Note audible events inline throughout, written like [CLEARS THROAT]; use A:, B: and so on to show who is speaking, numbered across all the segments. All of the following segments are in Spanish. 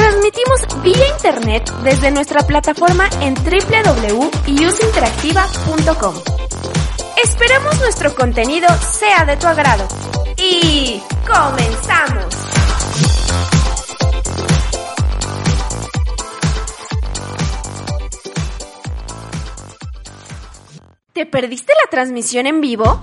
A: Transmitimos vía internet desde nuestra plataforma en www.useinteractiva.com. Esperamos nuestro contenido sea de tu agrado. Y comenzamos. ¿Te perdiste la transmisión en vivo?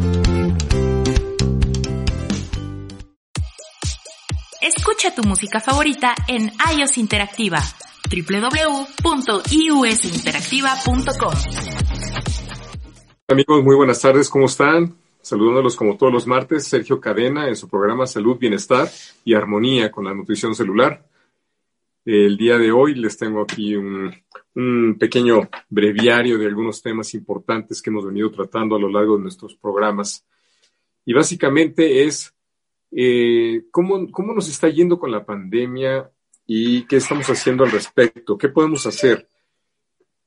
B: Escucha tu música favorita en iOS Interactiva www.iusinteractiva.com.
C: Amigos, muy buenas tardes, ¿cómo están? Saludándolos como todos los martes, Sergio Cadena en su programa Salud, Bienestar y Armonía con la nutrición celular. El día de hoy les tengo aquí un, un pequeño breviario de algunos temas importantes que hemos venido tratando a lo largo de nuestros programas. Y básicamente es eh, ¿cómo, ¿cómo nos está yendo con la pandemia y qué estamos haciendo al respecto? ¿Qué podemos hacer?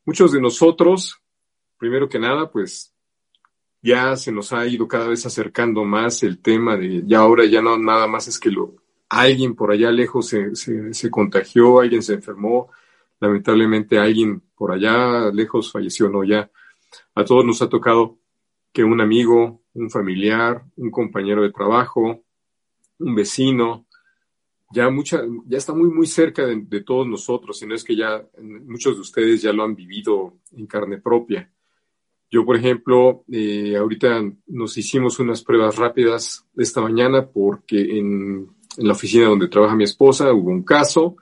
C: Muchos de nosotros, primero que nada, pues ya se nos ha ido cada vez acercando más el tema de, ya ahora ya no nada más es que lo, alguien por allá lejos se, se, se contagió, alguien se enfermó, lamentablemente alguien por allá lejos falleció, no, ya a todos nos ha tocado que un amigo, un familiar, un compañero de trabajo, un vecino, ya mucha, ya está muy, muy cerca de, todos nosotros, si no es que ya muchos de ustedes ya lo han vivido en carne propia. Yo, por ejemplo, eh, ahorita nos hicimos unas pruebas rápidas esta mañana porque en, en, la oficina donde trabaja mi esposa hubo un caso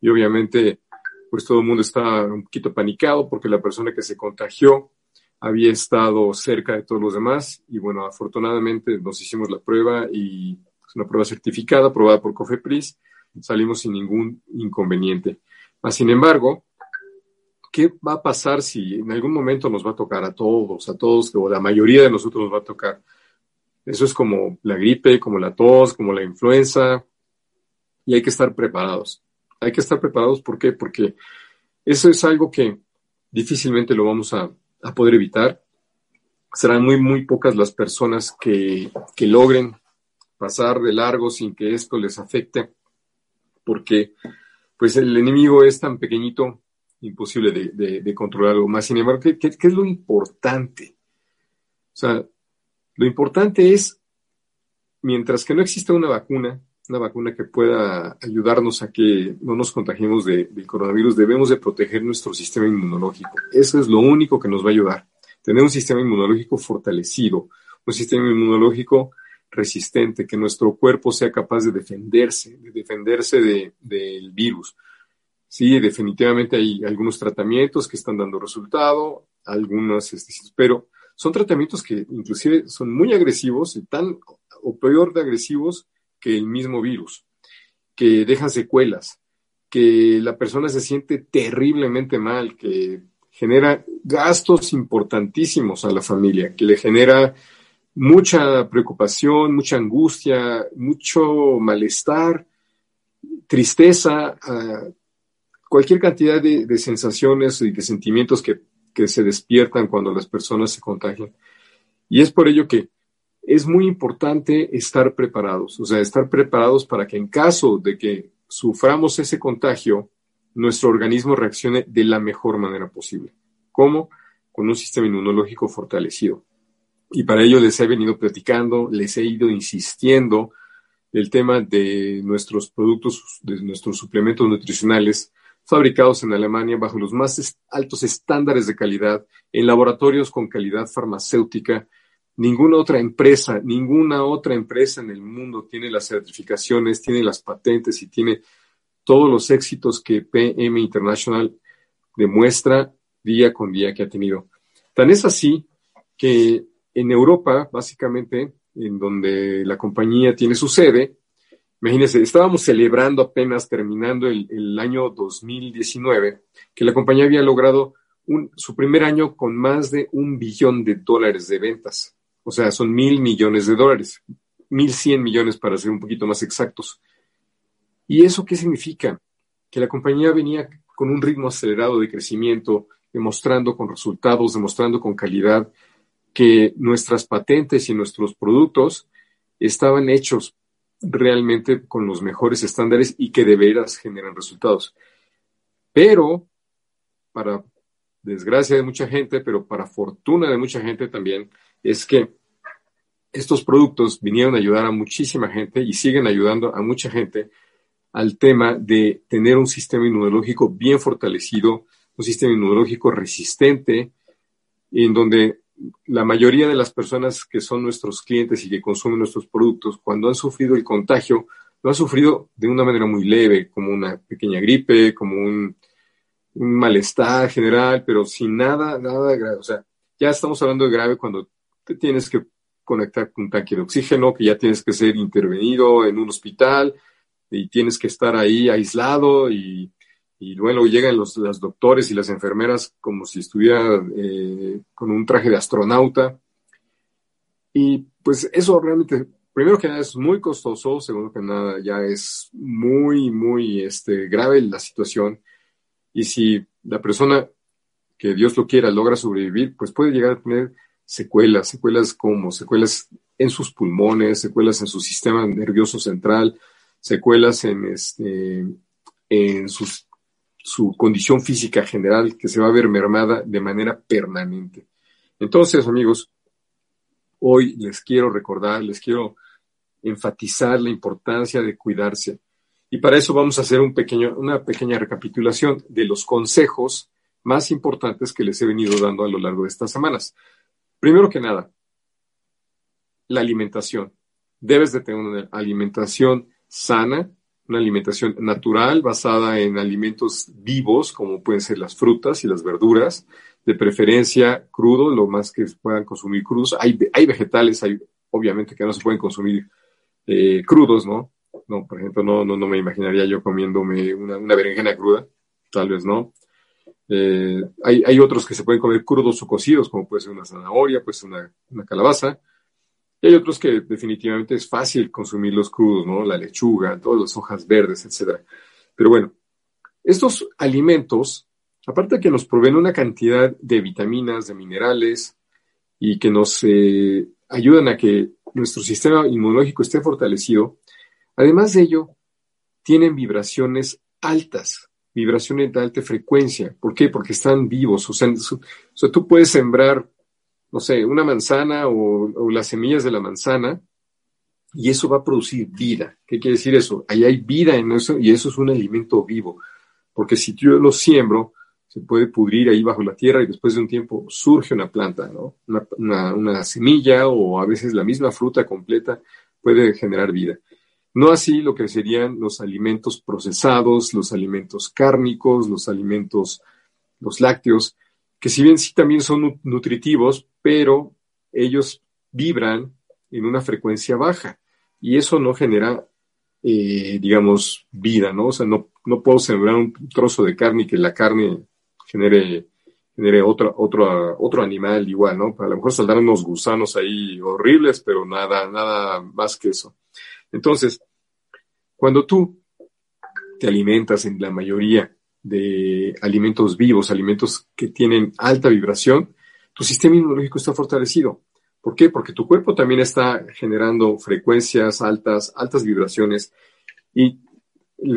C: y obviamente pues todo el mundo está un poquito panicado porque la persona que se contagió había estado cerca de todos los demás y bueno, afortunadamente nos hicimos la prueba y una prueba certificada, aprobada por COFEPRIS, salimos sin ningún inconveniente. Mas, sin embargo, ¿qué va a pasar si en algún momento nos va a tocar a todos, a todos, o la mayoría de nosotros nos va a tocar? Eso es como la gripe, como la tos, como la influenza, y hay que estar preparados. Hay que estar preparados, ¿por qué? Porque eso es algo que difícilmente lo vamos a, poder evitar. Serán muy, muy pocas las personas que logren pasar de largo sin que esto les afecte, porque pues el enemigo es tan pequeñito, imposible de, de, de controlarlo más. Sin embargo, ¿qué, ¿qué, es lo importante? O sea, lo importante es, mientras que no exista una vacuna, una vacuna que pueda ayudarnos a que no nos contagiemos de, coronavirus, debemos de proteger nuestro sistema inmunológico. Eso es lo único que nos va a ayudar. Tener un sistema inmunológico fortalecido, un sistema inmunológico resistente, que nuestro cuerpo sea capaz de defenderse, de defenderse del de, virus. Sí, definitivamente hay algunos tratamientos que están dando resultado, algunos, este, pero son tratamientos que inclusive son muy agresivos y tan o peor de agresivos que el mismo virus, que dejan secuelas, que la persona se siente terriblemente mal, que genera gastos importantísimos a la familia, que le genera mucha preocupación, mucha angustia, mucho malestar, tristeza a, cualquier cantidad de, sensaciones y de sentimientos que, que se despiertan cuando las personas se contagian. Y es por ello que es muy importante estar preparados, o sea, estar preparados para que en caso de que suframos ese contagio, nuestro organismo reaccione de la mejor manera posible. ¿Cómo? Con un sistema inmunológico fortalecido. Y para ello les he venido platicando, les he ido insistiendo el tema de nuestros productos, de nuestros suplementos nutricionales fabricados en Alemania bajo los más altos estándares de calidad, en laboratorios con calidad farmacéutica, Ninguna otra empresa, ninguna otra empresa en el mundo tiene las certificaciones, tiene las patentes y tiene todos los éxitos que PM International demuestra día con día que ha tenido. Tan es así que en Europa, básicamente, en donde la compañía tiene su sede, imagínense, estábamos celebrando apenas terminando el, año 2019, que la compañía había logrado su primer año con más de un billón de dólares de ventas. O sea, son mil millones de dólares, mil cien millones para ser un poquito más exactos. ¿Y eso qué significa? Que la compañía venía con un ritmo acelerado de crecimiento, demostrando con resultados, demostrando con calidad que nuestras patentes y nuestros productos estaban hechos realmente con los mejores estándares y que de veras generan resultados. Pero, para desgracia de mucha gente, pero para fortuna de mucha gente también, es que estos productos vinieron a ayudar a muchísima gente y siguen ayudando a mucha gente al tema de tener un sistema inmunológico bien fortalecido, un sistema inmunológico resistente, en donde la mayoría de las personas que son nuestros clientes y que consumen nuestros productos, cuando han sufrido el contagio, lo han sufrido de una manera muy leve, como una pequeña gripe, como un, un malestar general, pero sin nada, nada grave. O sea, ya estamos hablando de grave cuando te tienes que conectar con un tanque de oxígeno, que ya tienes que ser intervenido en un hospital y tienes que estar ahí aislado y, y luego llegan los, doctores y las enfermeras como si estuviera eh, con un traje de astronauta. Y pues eso realmente, primero que nada, es muy costoso, segundo que nada, ya es muy, muy este, grave la situación. Y si la persona que Dios lo quiera logra sobrevivir, pues puede llegar a tener secuelas, secuelas como secuelas en sus pulmones, secuelas en su sistema nervioso central, secuelas en, este, en su condición física general que se va a ver mermada de manera permanente. Entonces, amigos, hoy les quiero recordar, les quiero enfatizar la importancia de cuidarse. Y para eso vamos a hacer un pequeño, una pequeña recapitulación de los consejos más importantes que les he venido dando a lo largo de estas semanas. Primero que nada, la alimentación. Debes de tener una alimentación sana, una alimentación natural basada en alimentos vivos, como pueden ser las frutas y las verduras, de preferencia crudo, lo más que puedan consumir crudos. Hay, hay vegetales, hay, obviamente que no se pueden consumir eh, crudos, ¿no? No, por ejemplo, no, no, no me imaginaría yo comiéndome una, una berenjena cruda, tal vez no. Eh, hay, otros que se pueden comer crudos o cocidos, como puede ser una zanahoria, pues una, una calabaza. Y hay otros que definitivamente es fácil consumirlos crudos, ¿no? La lechuga, todas las hojas verdes, etc. Pero bueno, estos alimentos, aparte de que nos proveen una cantidad de vitaminas, de minerales y que nos eh, ayudan a que nuestro sistema inmunológico esté fortalecido, además de ello, tienen vibraciones altas vibraciones de alta frecuencia. ¿Por qué? Porque están vivos. O sea, tú puedes sembrar, no sé, una manzana o, las semillas de la manzana y eso va a producir vida. ¿Qué quiere decir eso? Ahí hay vida en eso y eso es un alimento vivo. Porque si yo lo siembro, se puede pudrir ahí bajo la tierra y después de un tiempo surge una planta, ¿no? una semilla o a veces la misma fruta completa puede generar vida. No así lo que serían los alimentos procesados, los alimentos cárnicos, los alimentos, los lácteos, que si bien sí también son nutritivos, pero ellos vibran en una frecuencia baja y eso no genera, eh, digamos, vida, ¿no? O sea, no, no puedo sembrar un trozo de carne y que la carne genere, genere otro, otro, otro animal igual, ¿no? A lo mejor saldrán unos gusanos ahí horribles, pero nada, nada más que eso. Entonces, cuando tú te alimentas en la mayoría de alimentos vivos, alimentos que tienen alta vibración, tu sistema inmunológico está fortalecido. ¿Por qué? Porque tu cuerpo también está generando frecuencias altas, altas vibraciones y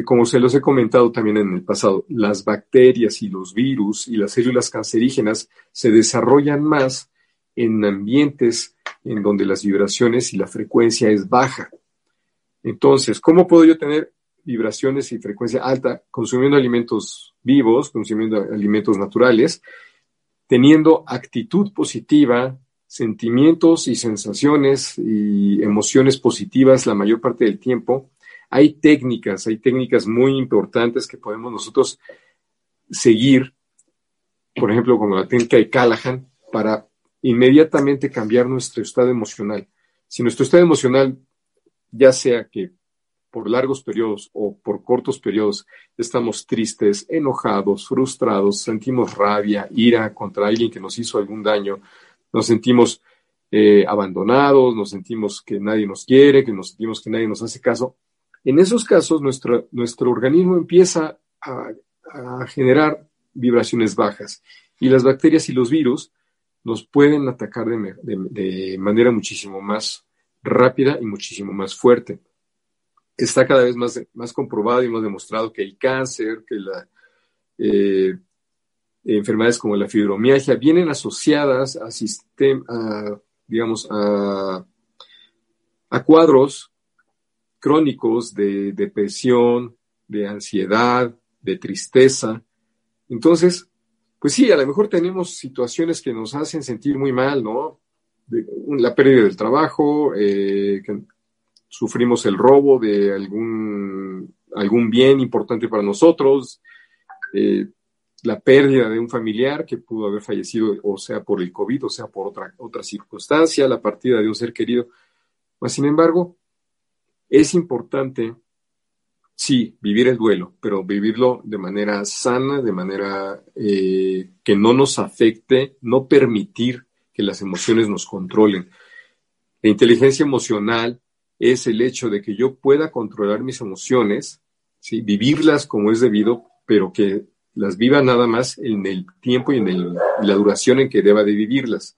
C: como se los he comentado también en el pasado, las bacterias y los virus y las células cancerígenas se desarrollan más en ambientes en donde las vibraciones y la frecuencia es baja. Entonces, ¿cómo puedo yo tener vibraciones y frecuencia alta consumiendo alimentos vivos, consumiendo alimentos naturales, teniendo actitud positiva, sentimientos y sensaciones y emociones positivas la mayor parte del tiempo? Hay técnicas, hay técnicas muy importantes que podemos nosotros seguir, por ejemplo, como la técnica de Callahan, para inmediatamente cambiar nuestro estado emocional. Si nuestro estado emocional, ya sea que por largos periodos o por cortos periodos estamos tristes, enojados, frustrados, sentimos rabia, ira contra alguien que nos hizo algún daño, nos sentimos eh, abandonados, nos sentimos que nadie nos quiere, que nos sentimos que nadie nos hace caso, en esos casos, nuestro, nuestro organismo empieza a, generar vibraciones bajas y las bacterias y los virus nos pueden atacar de, manera muchísimo más rápida y muchísimo más fuerte. Está cada vez más, más comprobado y más demostrado que el cáncer, que la, eh, enfermedades como la fibromialgia vienen asociadas a, sistema, digamos, a, a cuadros crónicos de depresión, de ansiedad, de tristeza. Entonces, pues sí, a lo mejor tenemos situaciones que nos hacen sentir muy mal, ¿no? la pérdida del trabajo, eh, que sufrimos el robo de algún, algún bien importante para nosotros, eh, la pérdida de un familiar que pudo haber fallecido, o sea, por el COVID, o sea, por otra, otra circunstancia, la partida de un ser querido. Pues, sin embargo, es importante, sí, vivir el duelo, pero vivirlo de manera sana, de manera eh, que no nos afecte, no permitir que las emociones nos controlen. La inteligencia emocional es el hecho de que yo pueda controlar mis emociones, vivirlas como es debido, pero que las viva nada más en el tiempo y en la duración en que deba de vivirlas.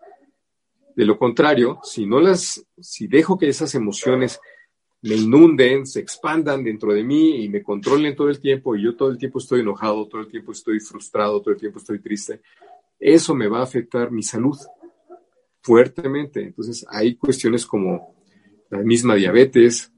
C: De lo contrario, si no las, si dejo que esas emociones me inunden, se expandan dentro de mí y me controlen todo el tiempo y yo todo el tiempo estoy enojado, todo el tiempo estoy frustrado, todo el tiempo estoy triste, eso me va a afectar mi salud fuertemente. Entonces hay cuestiones como la misma diabetes,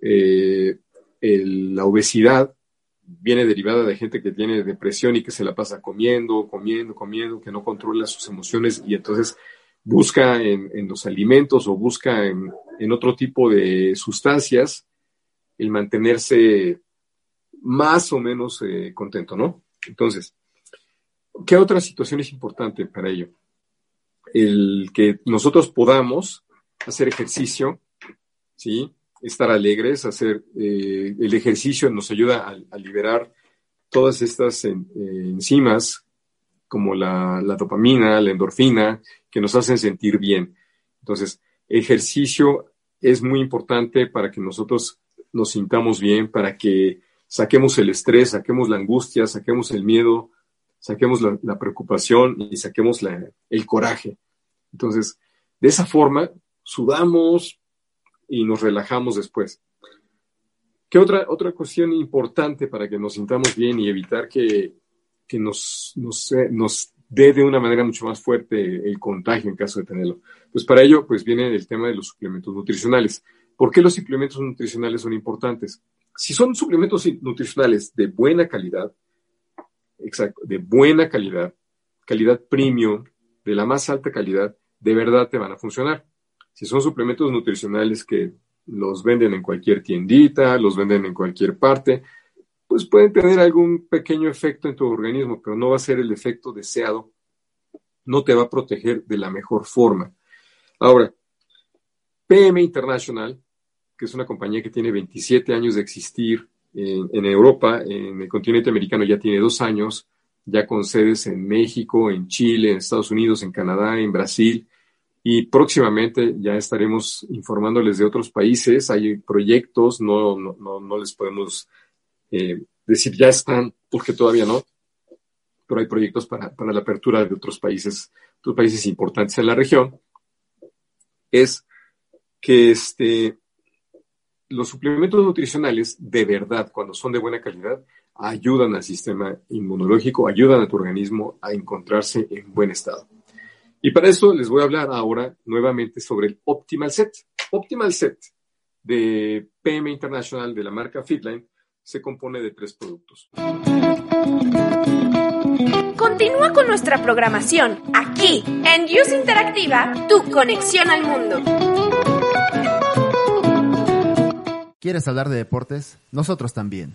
C: eh, la obesidad viene derivada de gente que tiene depresión y que se la pasa comiendo, comiendo, comiendo, que no controla sus emociones y entonces busca en, los alimentos o busca en, otro tipo de sustancias el mantenerse más o menos eh, contento, ¿no? Entonces, ¿qué otra situación es importante para ello? El que nosotros podamos hacer ejercicio, ¿sí? Estar alegres, hacer eh, el ejercicio nos ayuda a, liberar todas estas enzimas como la, la, dopamina, la endorfina, que nos hacen sentir bien. Entonces, ejercicio es muy importante para que nosotros nos sintamos bien, para que saquemos el estrés, saquemos la angustia, saquemos el miedo, saquemos la, preocupación y saquemos el coraje. Entonces, de esa forma, sudamos y nos relajamos después. ¿Qué otra, otra cuestión importante para que nos sintamos bien y evitar que, nos, nos, nos dé de una manera mucho más fuerte el contagio en caso de tenerlo. Pues para ello, pues viene el tema de los suplementos nutricionales. ¿Por qué los suplementos nutricionales son importantes? Si son suplementos nutricionales de buena calidad, exacto, de buena calidad, calidad premium, de la más alta calidad, de verdad te van a funcionar. Si son suplementos nutricionales que los venden en cualquier tiendita, los venden en cualquier parte, pues pueden tener algún pequeño efecto en tu organismo, pero no va a ser el efecto deseado, no te va a proteger de la mejor forma. Ahora, PM International, que es una compañía que tiene 27 años de existir en, Europa, en el continente americano ya tiene dos años, ya con sedes en México, en Chile, en Estados Unidos, en Canadá, en Brasil, y próximamente ya estaremos informándoles de otros países. Hay proyectos, no, no, no les podemos eh, decir ya están, porque todavía no, pero hay proyectos para, para la apertura de otros países, otros países importantes en la región, es que este, los suplementos nutricionales, de verdad, cuando son de buena calidad, ayudan al sistema inmunológico, ayudan a tu organismo a encontrarse en buen estado. Y para eso les voy a hablar ahora nuevamente sobre el Optimal Set. Optimal Set de PM International de la marca Fitline se compone de tres productos.
A: Continúa con nuestra programación aquí en Use Interactiva, tu conexión al mundo.
D: ¿Quieres hablar de deportes? Nosotros también.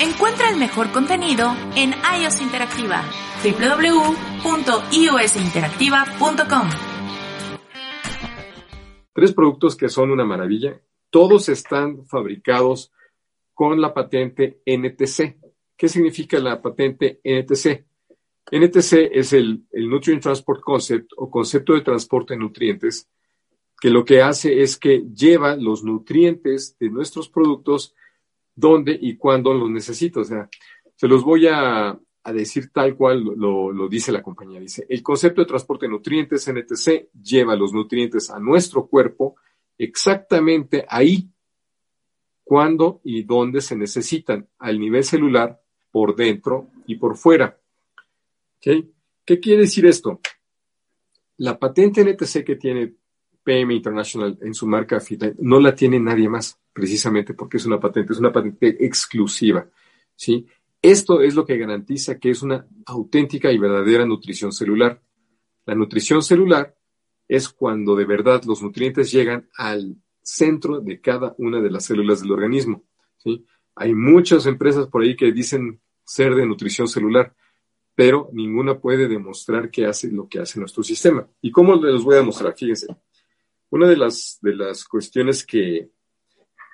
B: Encuentra el mejor contenido en iOS Interactiva www.iosinteractiva.com.
C: Tres productos que son una maravilla. Todos están fabricados con la patente NTC. ¿Qué significa la patente NTC? NTC es el, Nutrient Transport Concept o concepto de transporte de nutrientes, que lo que hace es que lleva los nutrientes de nuestros productos donde y cuándo los necesito. O sea, se los voy a, decir tal cual lo, dice la compañía. Dice, el concepto de transporte de nutrientes NTC lleva los nutrientes a nuestro cuerpo exactamente ahí, cuándo y dónde se necesitan, al nivel celular, por dentro y por fuera. ¿Qué quiere decir esto? La patente NTC que tiene PM International en su marca Fitline no la tiene nadie más precisamente porque es una patente, es una patente exclusiva, ¿sí? Esto es lo que garantiza que es una auténtica y verdadera nutrición celular. La nutrición celular es cuando de verdad los nutrientes llegan al centro de cada una de las células del organismo. ¿sí? Hay muchas empresas por ahí que dicen ser de nutrición celular, pero ninguna puede demostrar que hace lo que hace nuestro sistema. ¿Y cómo les voy a demostrar? Fíjense. Una de las, de las cuestiones que,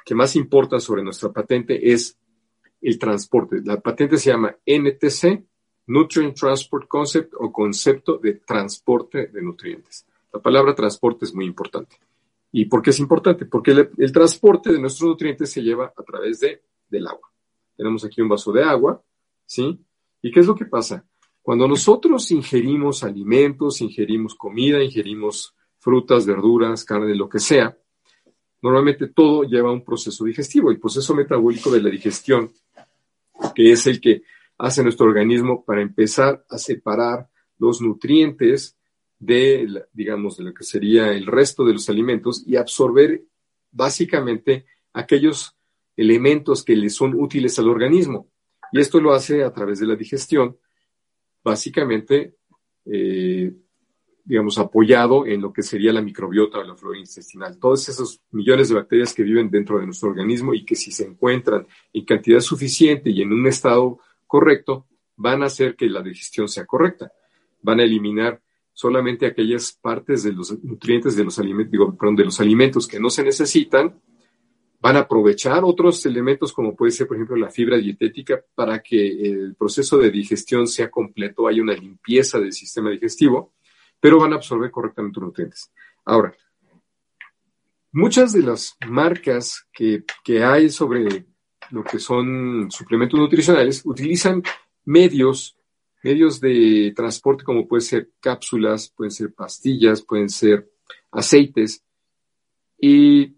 C: que más importa sobre nuestra patente es el transporte. La patente se llama NTC, Nutrient Transport Concept o concepto de transporte de nutrientes. La palabra transporte es muy importante. ¿Y por qué es importante? Porque el, transporte de nuestros nutrientes se lleva a través de, del agua. Tenemos aquí un vaso de agua, ¿sí? ¿Y qué es lo que pasa? Cuando nosotros ingerimos alimentos, ingerimos comida, ingerimos frutas, verduras, carne, lo que sea, Normalmente todo lleva un proceso digestivo, el proceso metabólico de la digestión, que es el que hace nuestro organismo para empezar a separar los nutrientes de, digamos, de lo que sería el resto de los alimentos y absorber básicamente aquellos elementos que le son útiles al organismo. Y esto lo hace a través de la digestión, básicamente eh, digamos, apoyado en lo que sería la microbiota o la flora intestinal. Todos esos millones de bacterias que viven dentro de nuestro organismo y que si se encuentran en cantidad suficiente y en un estado correcto, van a hacer que la digestión sea correcta. Van a eliminar solamente aquellas partes de los nutrientes de los alimentos, digo, perdón, de los alimentos que no se necesitan, van a aprovechar otros elementos como puede ser, por ejemplo, la fibra dietética para que el proceso de digestión sea completo, haya una limpieza del sistema digestivo pero van a absorber correctamente los nutrientes. Ahora, muchas de las marcas que, hay sobre lo que son suplementos nutricionales utilizan medios, medios de transporte como pueden ser cápsulas, pueden ser pastillas, pueden ser aceites. Y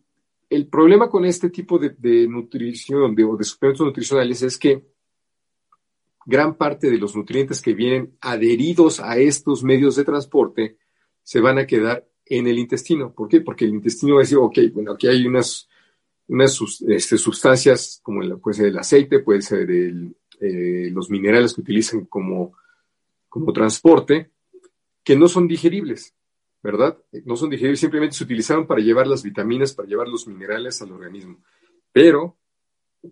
C: el problema con este tipo de, nutrición o de suplementos nutricionales es que gran parte de los nutrientes que vienen adheridos a estos medios de transporte se van a quedar en el intestino. ¿Por qué? Porque el intestino va a decir, ok, bueno, aquí hay unas, unas este, sustancias como el, puede ser el aceite, puede ser eh, los minerales que utilizan como, como transporte, que no son digeribles, ¿verdad? No son digeribles, simplemente se utilizaron para llevar las vitaminas, para llevar los minerales al organismo. Pero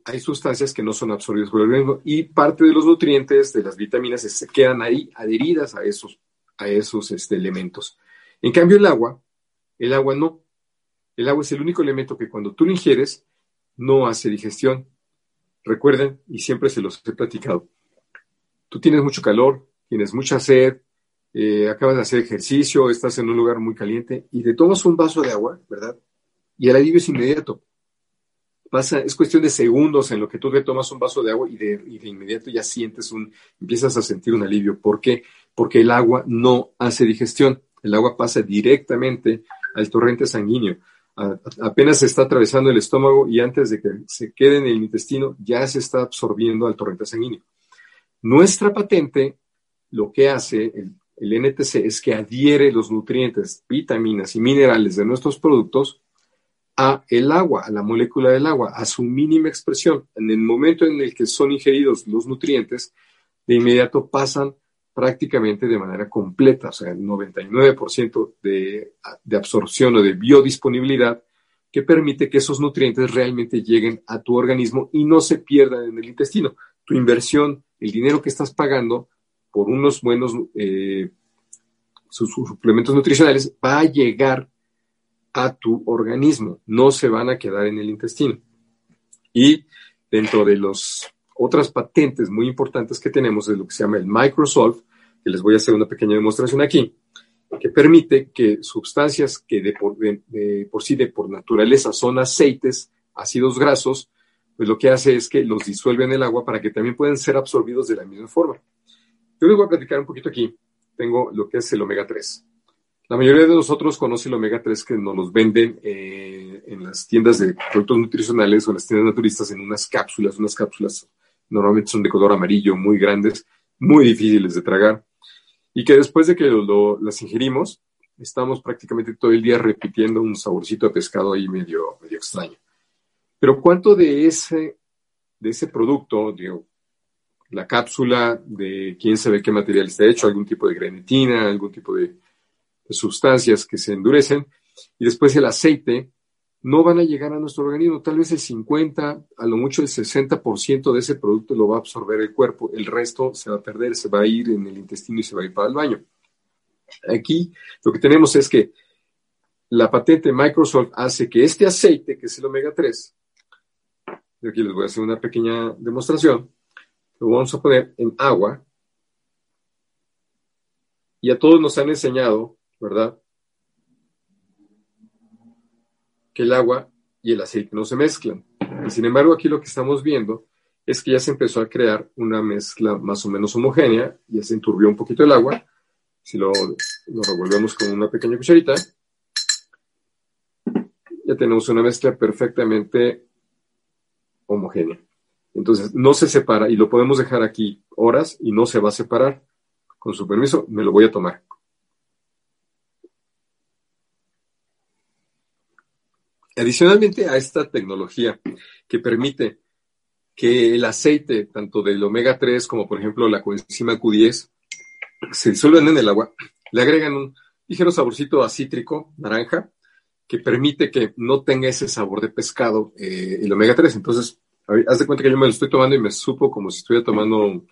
C: hay sustancias que no son absorbidas por el organismo y parte de los nutrientes, de las vitaminas, se quedan ahí adheridas a esos, a esos este, elementos. En cambio, el agua, el agua no. El agua es el único elemento que cuando tú lo ingieres, no hace digestión. Recuerden, y siempre se los he platicado, tú tienes mucho calor, tienes mucha sed, eh, acabas de hacer ejercicio, estás en un lugar muy caliente y te tomas un vaso de agua, ¿verdad? Y el alivio es inmediato pasa, es cuestión de segundos en lo que tú te tomas un vaso de agua y de, inmediato ya sientes un, empiezas a sentir un alivio. ¿Por qué? Porque el agua no hace digestión. El agua pasa directamente al torrente sanguíneo. apenas se está atravesando el estómago y antes de que se quede en el intestino ya se está absorbiendo al torrente sanguíneo. Nuestra patente lo que hace el, el NTC es que adhiere los nutrientes, vitaminas y minerales de nuestros productos a el agua, a la molécula del agua, a su mínima expresión. En el momento en el que son ingeridos los nutrientes, de inmediato pasan prácticamente de manera completa, o sea, el 99% de, de absorción o de biodisponibilidad que permite que esos nutrientes realmente lleguen a tu organismo y no se pierdan en el intestino. Tu inversión, el dinero que estás pagando por unos buenos eh, suplementos nutricionales va a llegar a tu organismo, no se van a quedar en el intestino. Y dentro de las otras patentes muy importantes que tenemos es lo que se llama el Microsolve, que les voy a hacer una pequeña demostración aquí, que permite que sustancias que de por, por sí, de por naturaleza, son aceites, ácidos grasos, pues lo que hace es que los disuelve en el agua para que también puedan ser absorbidos de la misma forma. Yo les voy a platicar un poquito aquí. Tengo lo que es el omega 3. La mayoría de nosotros conoce el omega 3 que nos los venden eh, en las tiendas de productos nutricionales o en las tiendas naturistas en unas cápsulas, unas cápsulas normalmente son de color amarillo, muy grandes, muy difíciles de tragar, y que después de que las ingerimos, estamos prácticamente todo el día repitiendo un saborcito de pescado ahí medio, medio extraño. Pero ¿cuánto de ese, de ese producto, digo, la cápsula, de quién sabe qué material está hecho, algún tipo de grenetina, algún tipo de sustancias que se endurecen y después el aceite no van a llegar a nuestro organismo. Tal vez el 50, a lo mucho el 60% de ese producto lo va a absorber el cuerpo. El resto se va a perder, se va a ir en el intestino y se va a ir para el baño. Aquí lo que tenemos es que la patente Microsoft hace que este aceite, que es el omega 3, aquí les voy a hacer una pequeña demostración, lo vamos a poner en agua. Y a todos nos han enseñado ¿verdad? Que el agua y el aceite no se mezclan. Y sin embargo, aquí lo que estamos viendo es que ya se empezó a crear una mezcla más o menos homogénea, ya se enturbió un poquito el agua. Si lo, lo revolvemos con una pequeña cucharita, ya tenemos una mezcla perfectamente homogénea. Entonces, no se separa y lo podemos dejar aquí horas y no se va a separar. Con su permiso, me lo voy a tomar. Adicionalmente a esta tecnología que permite que el aceite, tanto del omega 3 como por ejemplo la coenzima Q10, se disuelvan en el agua, le agregan un ligero saborcito a cítrico, naranja, que permite que no tenga ese sabor de pescado eh, el omega 3. Entonces, haz de cuenta que yo me lo estoy tomando y me supo como si estuviera tomando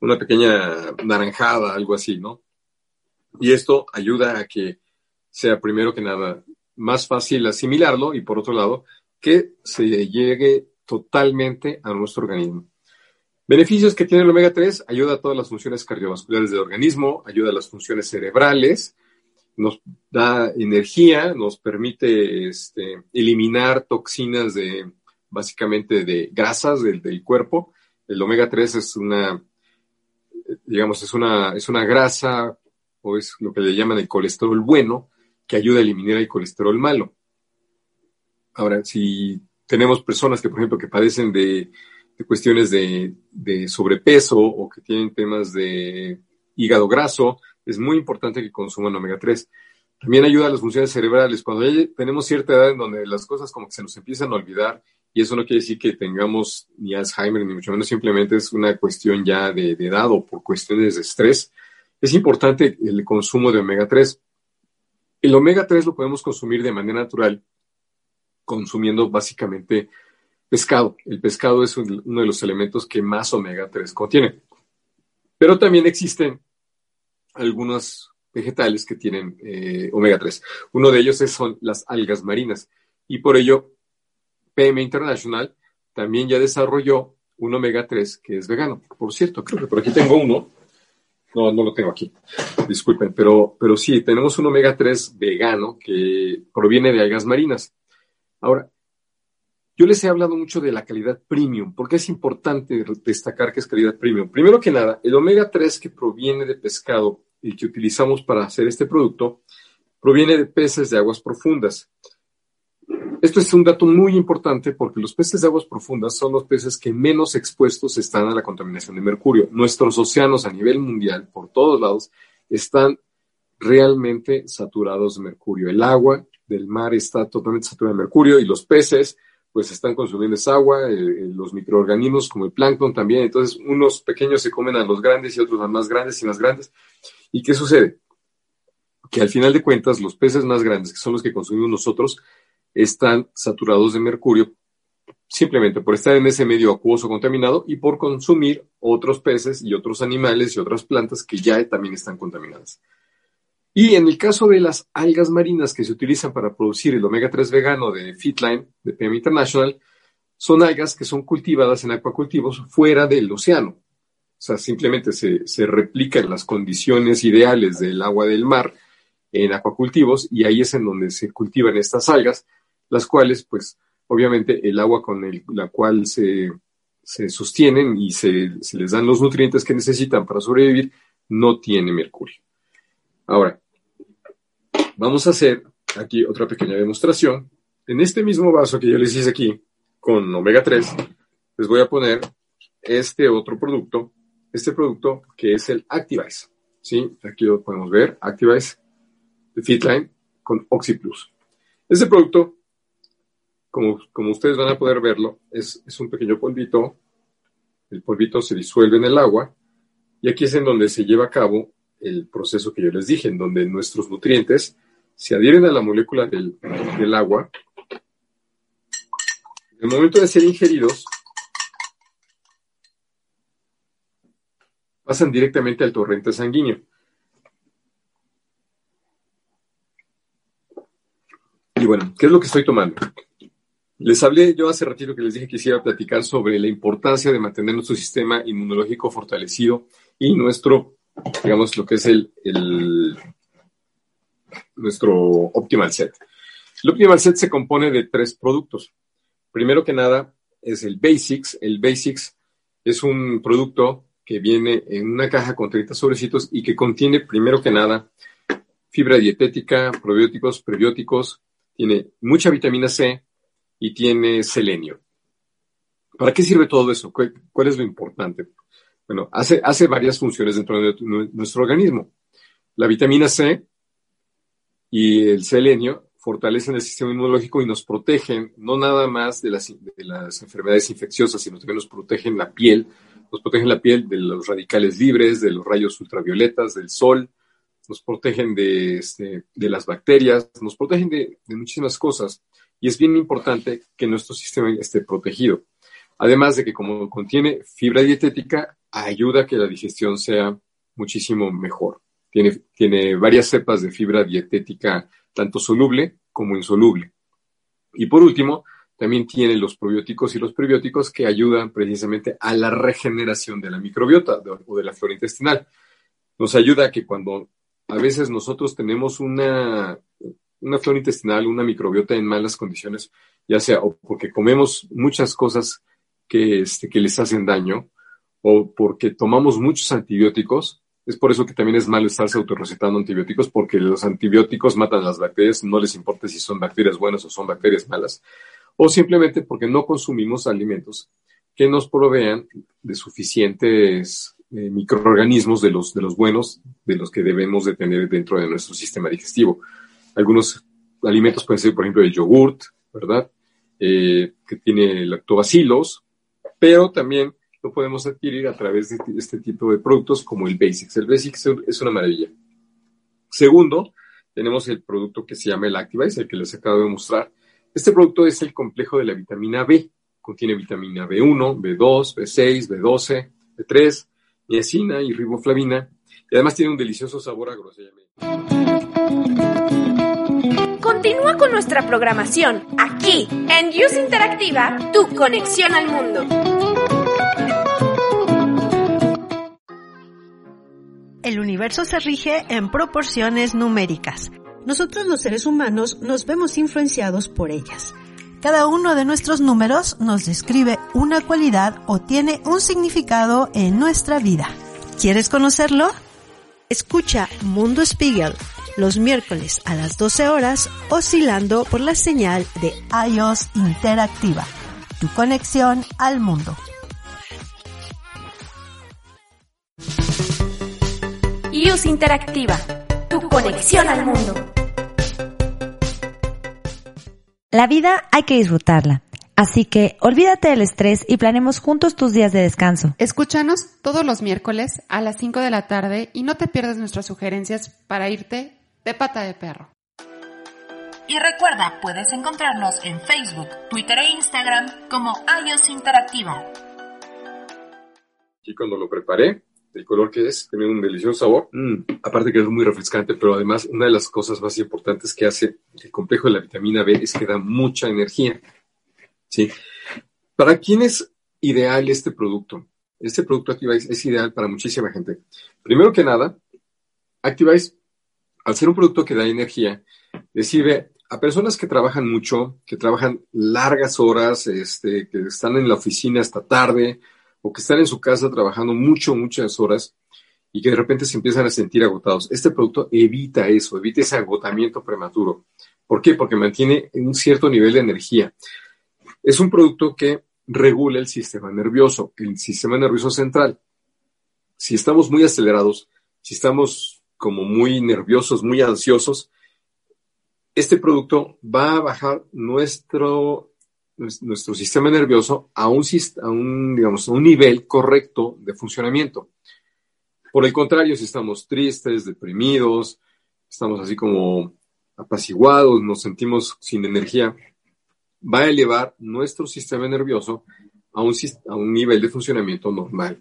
C: una pequeña naranjada, algo así, ¿no? Y esto ayuda a que sea primero que nada más fácil asimilarlo y por otro lado, que se llegue totalmente a nuestro organismo. Beneficios que tiene el omega 3, ayuda a todas las funciones cardiovasculares del organismo, ayuda a las funciones cerebrales, nos da energía, nos permite este, eliminar toxinas de básicamente de grasas del, del, cuerpo. El omega 3 es una, digamos, es una, es una grasa o es lo que le llaman el colesterol bueno, que ayuda a eliminar el colesterol malo. Ahora, si tenemos personas que, por ejemplo, que padecen de cuestiones de, sobrepeso o que tienen temas de hígado graso, es muy importante que consuman omega 3. También ayuda a las funciones cerebrales. Cuando tenemos cierta edad en donde las cosas como que se nos empiezan a olvidar, y eso no quiere decir que tengamos ni Alzheimer, ni mucho menos, simplemente es una cuestión ya de, de edad o por cuestiones de estrés, es importante el consumo de omega 3. El omega 3 lo podemos consumir de manera natural, consumiendo básicamente pescado. El pescado es uno de los elementos que más omega 3 contiene. Pero también existen algunos vegetales que tienen eh, omega 3. Uno de ellos son las algas marinas. Y por ello, PM International también ya desarrolló un omega 3 que es vegano. Por cierto, creo que por aquí tengo uno. No, no lo tengo aquí. Disculpen, pero, pero sí, tenemos un omega 3 vegano que proviene de algas marinas. Ahora, yo les he hablado mucho de la calidad premium, porque es importante destacar que es calidad premium. Primero que nada, el omega 3 que proviene de pescado y que utilizamos para hacer este producto, proviene de peces de aguas profundas. Esto es un dato muy importante porque los peces de aguas profundas son los peces que menos expuestos están a la contaminación de mercurio. Nuestros océanos a nivel mundial, por todos lados, están realmente saturados de mercurio. El agua del mar está totalmente saturada de mercurio y los peces pues están consumiendo esa agua, eh, eh, los microorganismos como el plancton también, entonces unos pequeños se comen a los grandes y otros a más grandes y más grandes. ¿Y qué sucede? Que al final de cuentas los peces más grandes, que son los que consumimos nosotros, están saturados de mercurio simplemente por estar en ese medio acuoso contaminado y por consumir otros peces y otros animales y otras plantas que ya también están contaminadas. Y en el caso de las algas marinas que se utilizan para producir el omega 3 vegano de Fitline, de PM International, son algas que son cultivadas en acuacultivos fuera del océano. O sea, simplemente se, se replican las condiciones ideales del agua del mar en acuacultivos y ahí es en donde se cultivan estas algas, las cuales, pues, obviamente el agua con la cual se, se sostienen y se, se les dan los nutrientes que necesitan para sobrevivir, no tiene mercurio. Ahora, Vamos a hacer aquí otra pequeña demostración. En este mismo vaso que yo les hice aquí, con omega 3, les voy a poner este otro producto, este producto que es el Activize. ¿sí? Aquí lo podemos ver, Activize de Fitline con OxyPlus. Este producto, como, ustedes van a poder verlo, es, es un pequeño polvito. El polvito se disuelve en el agua y aquí es en donde se lleva a cabo el proceso que yo les dije, en donde nuestros nutrientes se adhieren a la molécula del, agua, en el momento de ser ingeridos, pasan directamente al torrente sanguíneo. Y bueno, ¿qué es lo que estoy tomando? Les hablé yo hace ratito que les dije que quisiera platicar sobre la importancia de mantener nuestro sistema inmunológico fortalecido y nuestro, digamos, lo que es el, el nuestro Optimal Set. El Optimal Set se compone de tres productos. Primero que nada es el Basics. El Basics es un producto que viene en una caja con 30 sobrecitos y que contiene, primero que nada, fibra dietética, probióticos, prebióticos, tiene mucha vitamina C y tiene selenio. ¿Para qué sirve todo eso? ¿Cuál es lo importante? Bueno, hace, hace varias funciones dentro de nuestro organismo. La vitamina C y el selenio fortalecen el sistema inmunológico y nos protegen no nada más de las, de las enfermedades infecciosas, sino también nos protegen la piel, nos protegen la piel de los radicales libres, de los rayos ultravioletas, del sol, nos protegen de, este, de las bacterias, nos protegen de, de muchísimas cosas. Y es bien importante que nuestro sistema esté protegido. Además de que como contiene fibra dietética, ayuda a que la digestión sea muchísimo mejor. Tiene, varias cepas de fibra dietética, tanto soluble como insoluble. Y por último, también tiene los probióticos y los prebióticos que ayudan precisamente a la regeneración de la microbiota o de la flora intestinal. Nos ayuda a que cuando a veces nosotros tenemos una, una flora intestinal, una microbiota en malas condiciones, ya sea o porque comemos muchas cosas que, este, que les hacen daño, o porque tomamos muchos antibióticos, es por eso que también es malo estarse autorrecetando antibióticos, porque los antibióticos matan las bacterias, no les importa si son bacterias buenas o son bacterias malas, o simplemente porque no consumimos alimentos que nos provean de suficientes eh, microorganismos de los, de los buenos, de los que debemos de tener dentro de nuestro sistema digestivo. Algunos alimentos pueden ser, por ejemplo, el yogurt, ¿verdad? Eh, que tiene lactobacilos, pero también lo podemos adquirir a través de este tipo de productos como el Basics. El Basics es una maravilla. Segundo, tenemos el producto que se llama el Activize, el que les acabo de mostrar. Este producto es el complejo de la vitamina B. Contiene vitamina B1, B2, B6, B12, B3, niacina y riboflavina. Y además tiene un delicioso sabor a
A: Continúa con nuestra programación aquí en Use Interactiva, tu conexión al mundo.
E: El universo se rige en proporciones numéricas.
F: Nosotros los seres humanos nos vemos influenciados por ellas.
E: Cada uno de nuestros números nos describe una cualidad o tiene un significado en nuestra vida. ¿Quieres conocerlo? Escucha Mundo Spiegel los miércoles a las 12 horas oscilando por la señal de iOS Interactiva, tu conexión al mundo.
A: iOS Interactiva, tu conexión al mundo.
G: La vida hay que disfrutarla. Así que olvídate del estrés y planemos juntos tus días de descanso.
H: Escúchanos todos los miércoles a las 5 de la tarde y no te pierdas nuestras sugerencias para irte de pata de perro.
B: Y recuerda, puedes encontrarnos en Facebook, Twitter e Instagram como iOS Interactiva.
C: Y cuando lo preparé, el color que es, tiene un delicioso sabor. Mm, aparte que es muy refrescante, pero además una de las cosas más importantes que hace el complejo de la vitamina B es que da mucha energía. ¿Sí? ¿Para quién es ideal este producto? Este producto Activize es ideal para muchísima gente. Primero que nada, Activize, al ser un producto que da energía, le sirve a personas que trabajan mucho, que trabajan largas horas, este, que están en la oficina hasta tarde, o que están en su casa trabajando mucho, muchas horas y que de repente se empiezan a sentir agotados. Este producto evita eso, evita ese agotamiento prematuro. ¿Por qué? Porque mantiene un cierto nivel de energía. Es un producto que regula el sistema nervioso, el sistema nervioso central. Si estamos muy acelerados, si estamos como muy nerviosos, muy ansiosos, este producto va a bajar nuestro nuestro sistema nervioso a un, a un, digamos, a un nivel correcto de funcionamiento. Por el contrario, si estamos tristes, deprimidos, estamos así como apaciguados, nos sentimos sin energía, va a elevar nuestro sistema nervioso a un, a un nivel de funcionamiento normal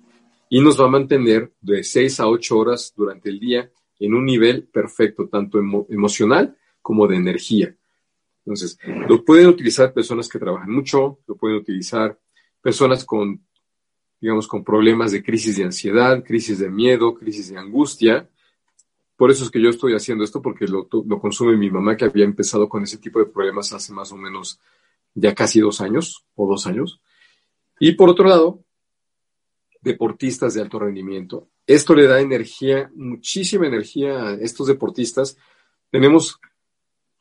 C: y nos va a mantener de 6 a 8 horas durante el día en un nivel perfecto, tanto emocional como de energía. Entonces, lo pueden utilizar personas que trabajan mucho, lo pueden utilizar personas con, digamos, con problemas de crisis de ansiedad, crisis de miedo, crisis de angustia. Por eso es que yo estoy haciendo esto, porque lo, consume mi mamá, que había empezado con ese tipo de problemas hace más o menos ya casi dos años o dos años. Y por otro lado, deportistas de alto rendimiento. Esto le da energía, muchísima energía a estos deportistas. Tenemos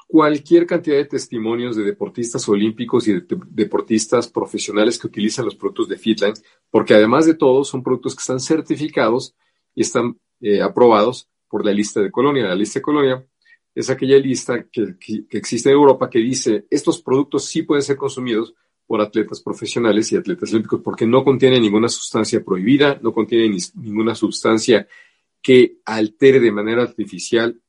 C: cualquier cantidad de testimonios de deportistas olímpicos y de deportistas profesionales que utilizan los productos de Fitline, porque además de todo son productos que están certificados y están eh, aprobados por la lista de Colonia. La lista de Colonia es aquella lista que, existe en Europa que dice estos productos sí pueden ser consumidos por atletas profesionales y atletas olímpicos porque no contienen ninguna sustancia prohibida, no contienen ninguna sustancia que altere de manera artificial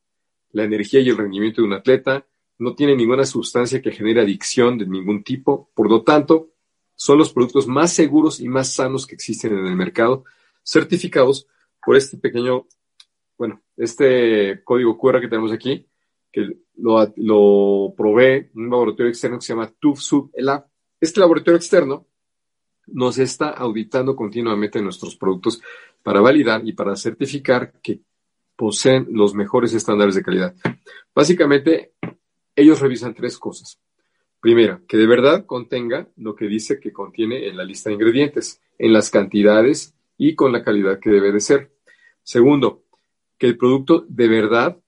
C: la energía y el rendimiento de un atleta, no tiene ninguna sustancia que genere adicción de ningún tipo, por lo tanto, son los productos más seguros y más sanos que existen en el mercado, certificados por este pequeño, bueno, este código QR que tenemos aquí, que lo, lo provee un laboratorio externo que se llama TUFSUB ELA. Este laboratorio externo nos está auditando continuamente nuestros productos para validar y para certificar que poseen los mejores estándares de calidad. Básicamente, ellos revisan tres cosas. Primera, que de verdad contenga lo que dice que contiene en la lista de ingredientes, en las cantidades y con la calidad que debe de ser. Segundo, que el producto de verdad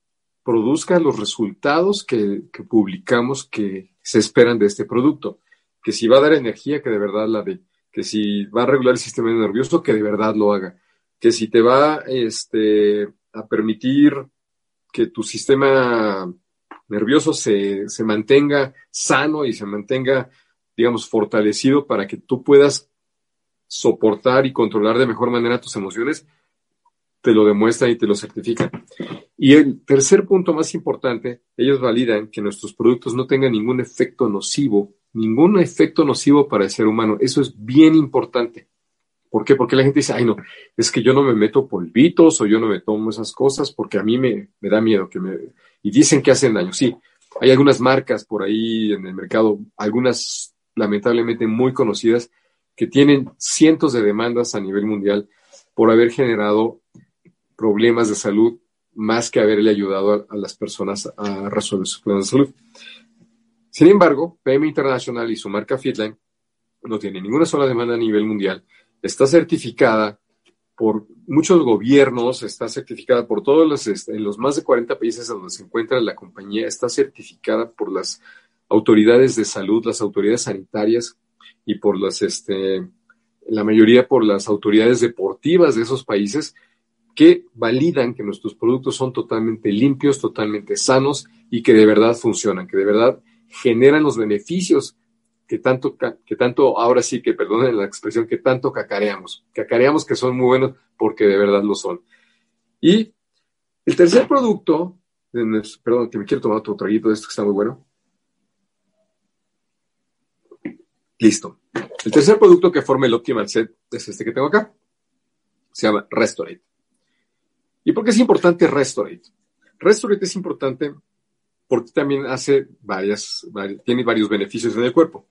C: produzca los resultados que, publicamos que se esperan de este producto. Que si va a dar energía, que de verdad la de, que si va a regular el sistema nervioso, que de verdad lo haga, que si te va este, a permitir que tu sistema nervioso se, se mantenga sano y se mantenga, digamos, fortalecido para que tú puedas soportar y controlar de mejor manera tus emociones, te lo demuestran y te lo certifican. Y el tercer punto más importante, ellos validan que nuestros productos no tengan ningún efecto nocivo, ningún efecto nocivo para el ser humano. Eso es bien importante. ¿Por qué? Porque la gente dice, ay no, es que yo no me meto polvitos o yo no me tomo esas cosas porque a mí me, me da miedo que me... Y dicen que hacen daño. Sí, hay algunas marcas por ahí en el mercado, algunas lamentablemente muy conocidas, que tienen cientos de demandas a nivel mundial por haber generado problemas de salud más que haberle ayudado a, las personas a resolver sus problemas de salud. Sin embargo, PM Internacional y su marca Fitline no tiene ninguna sola demanda a nivel mundial. Está certificada por muchos gobiernos, está certificada por todos los, este, en los más de 40 países donde se encuentra la compañía, está certificada por las autoridades de salud, las autoridades sanitarias y por las, este, la mayoría por las autoridades deportivas de esos países que validan que nuestros productos son totalmente limpios, totalmente sanos y que de verdad funcionan, que de verdad generan los beneficios que tanto, que tanto, ahora sí que perdonen la expresión, que tanto cacareamos. Cacareamos que son muy buenos porque de verdad lo son. Y el tercer producto, perdón, que me quiero tomar otro traguito de esto que está muy bueno. Listo. El tercer producto que forma el Optimal Set es este que tengo acá. Se llama Restorate. ¿Y por qué es importante Restorate? Restorate es importante porque también hace varias, tiene varios beneficios en el cuerpo.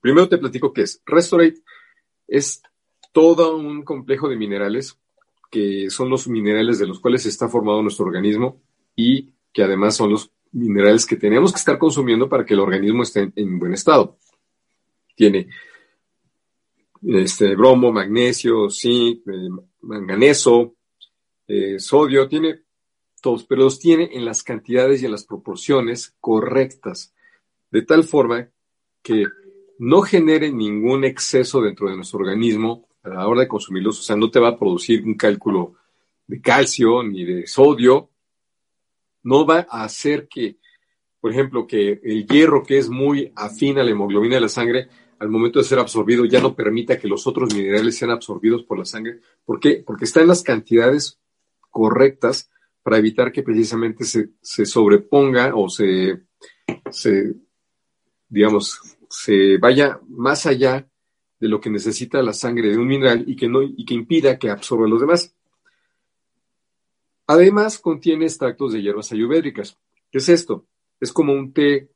C: Primero te platico qué es. Restorate es todo un complejo de minerales que son los minerales de los cuales está formado nuestro organismo y que además son los minerales que tenemos que estar consumiendo para que el organismo esté en buen estado tiene este, bromo, magnesio, zinc, eh, manganeso, eh, sodio, tiene todos, pero los tiene en las cantidades y en las proporciones correctas, de tal forma que no genere ningún exceso dentro de nuestro organismo a la hora de consumirlos, o sea, no te va a producir un cálculo de calcio ni de sodio, no va a hacer que, por ejemplo, que el hierro que es muy afín a la hemoglobina de la sangre al momento de ser absorbido ya no permita que los otros minerales sean absorbidos por la sangre. ¿Por qué? Porque está en las cantidades correctas para evitar que precisamente se, sobreponga o se, digamos, se vaya más allá de lo que necesita la sangre de un mineral y que, no, y que impida que absorba los demás. Además, contiene extractos de hierbas ayurvédicas. ¿Qué es esto? Es como un té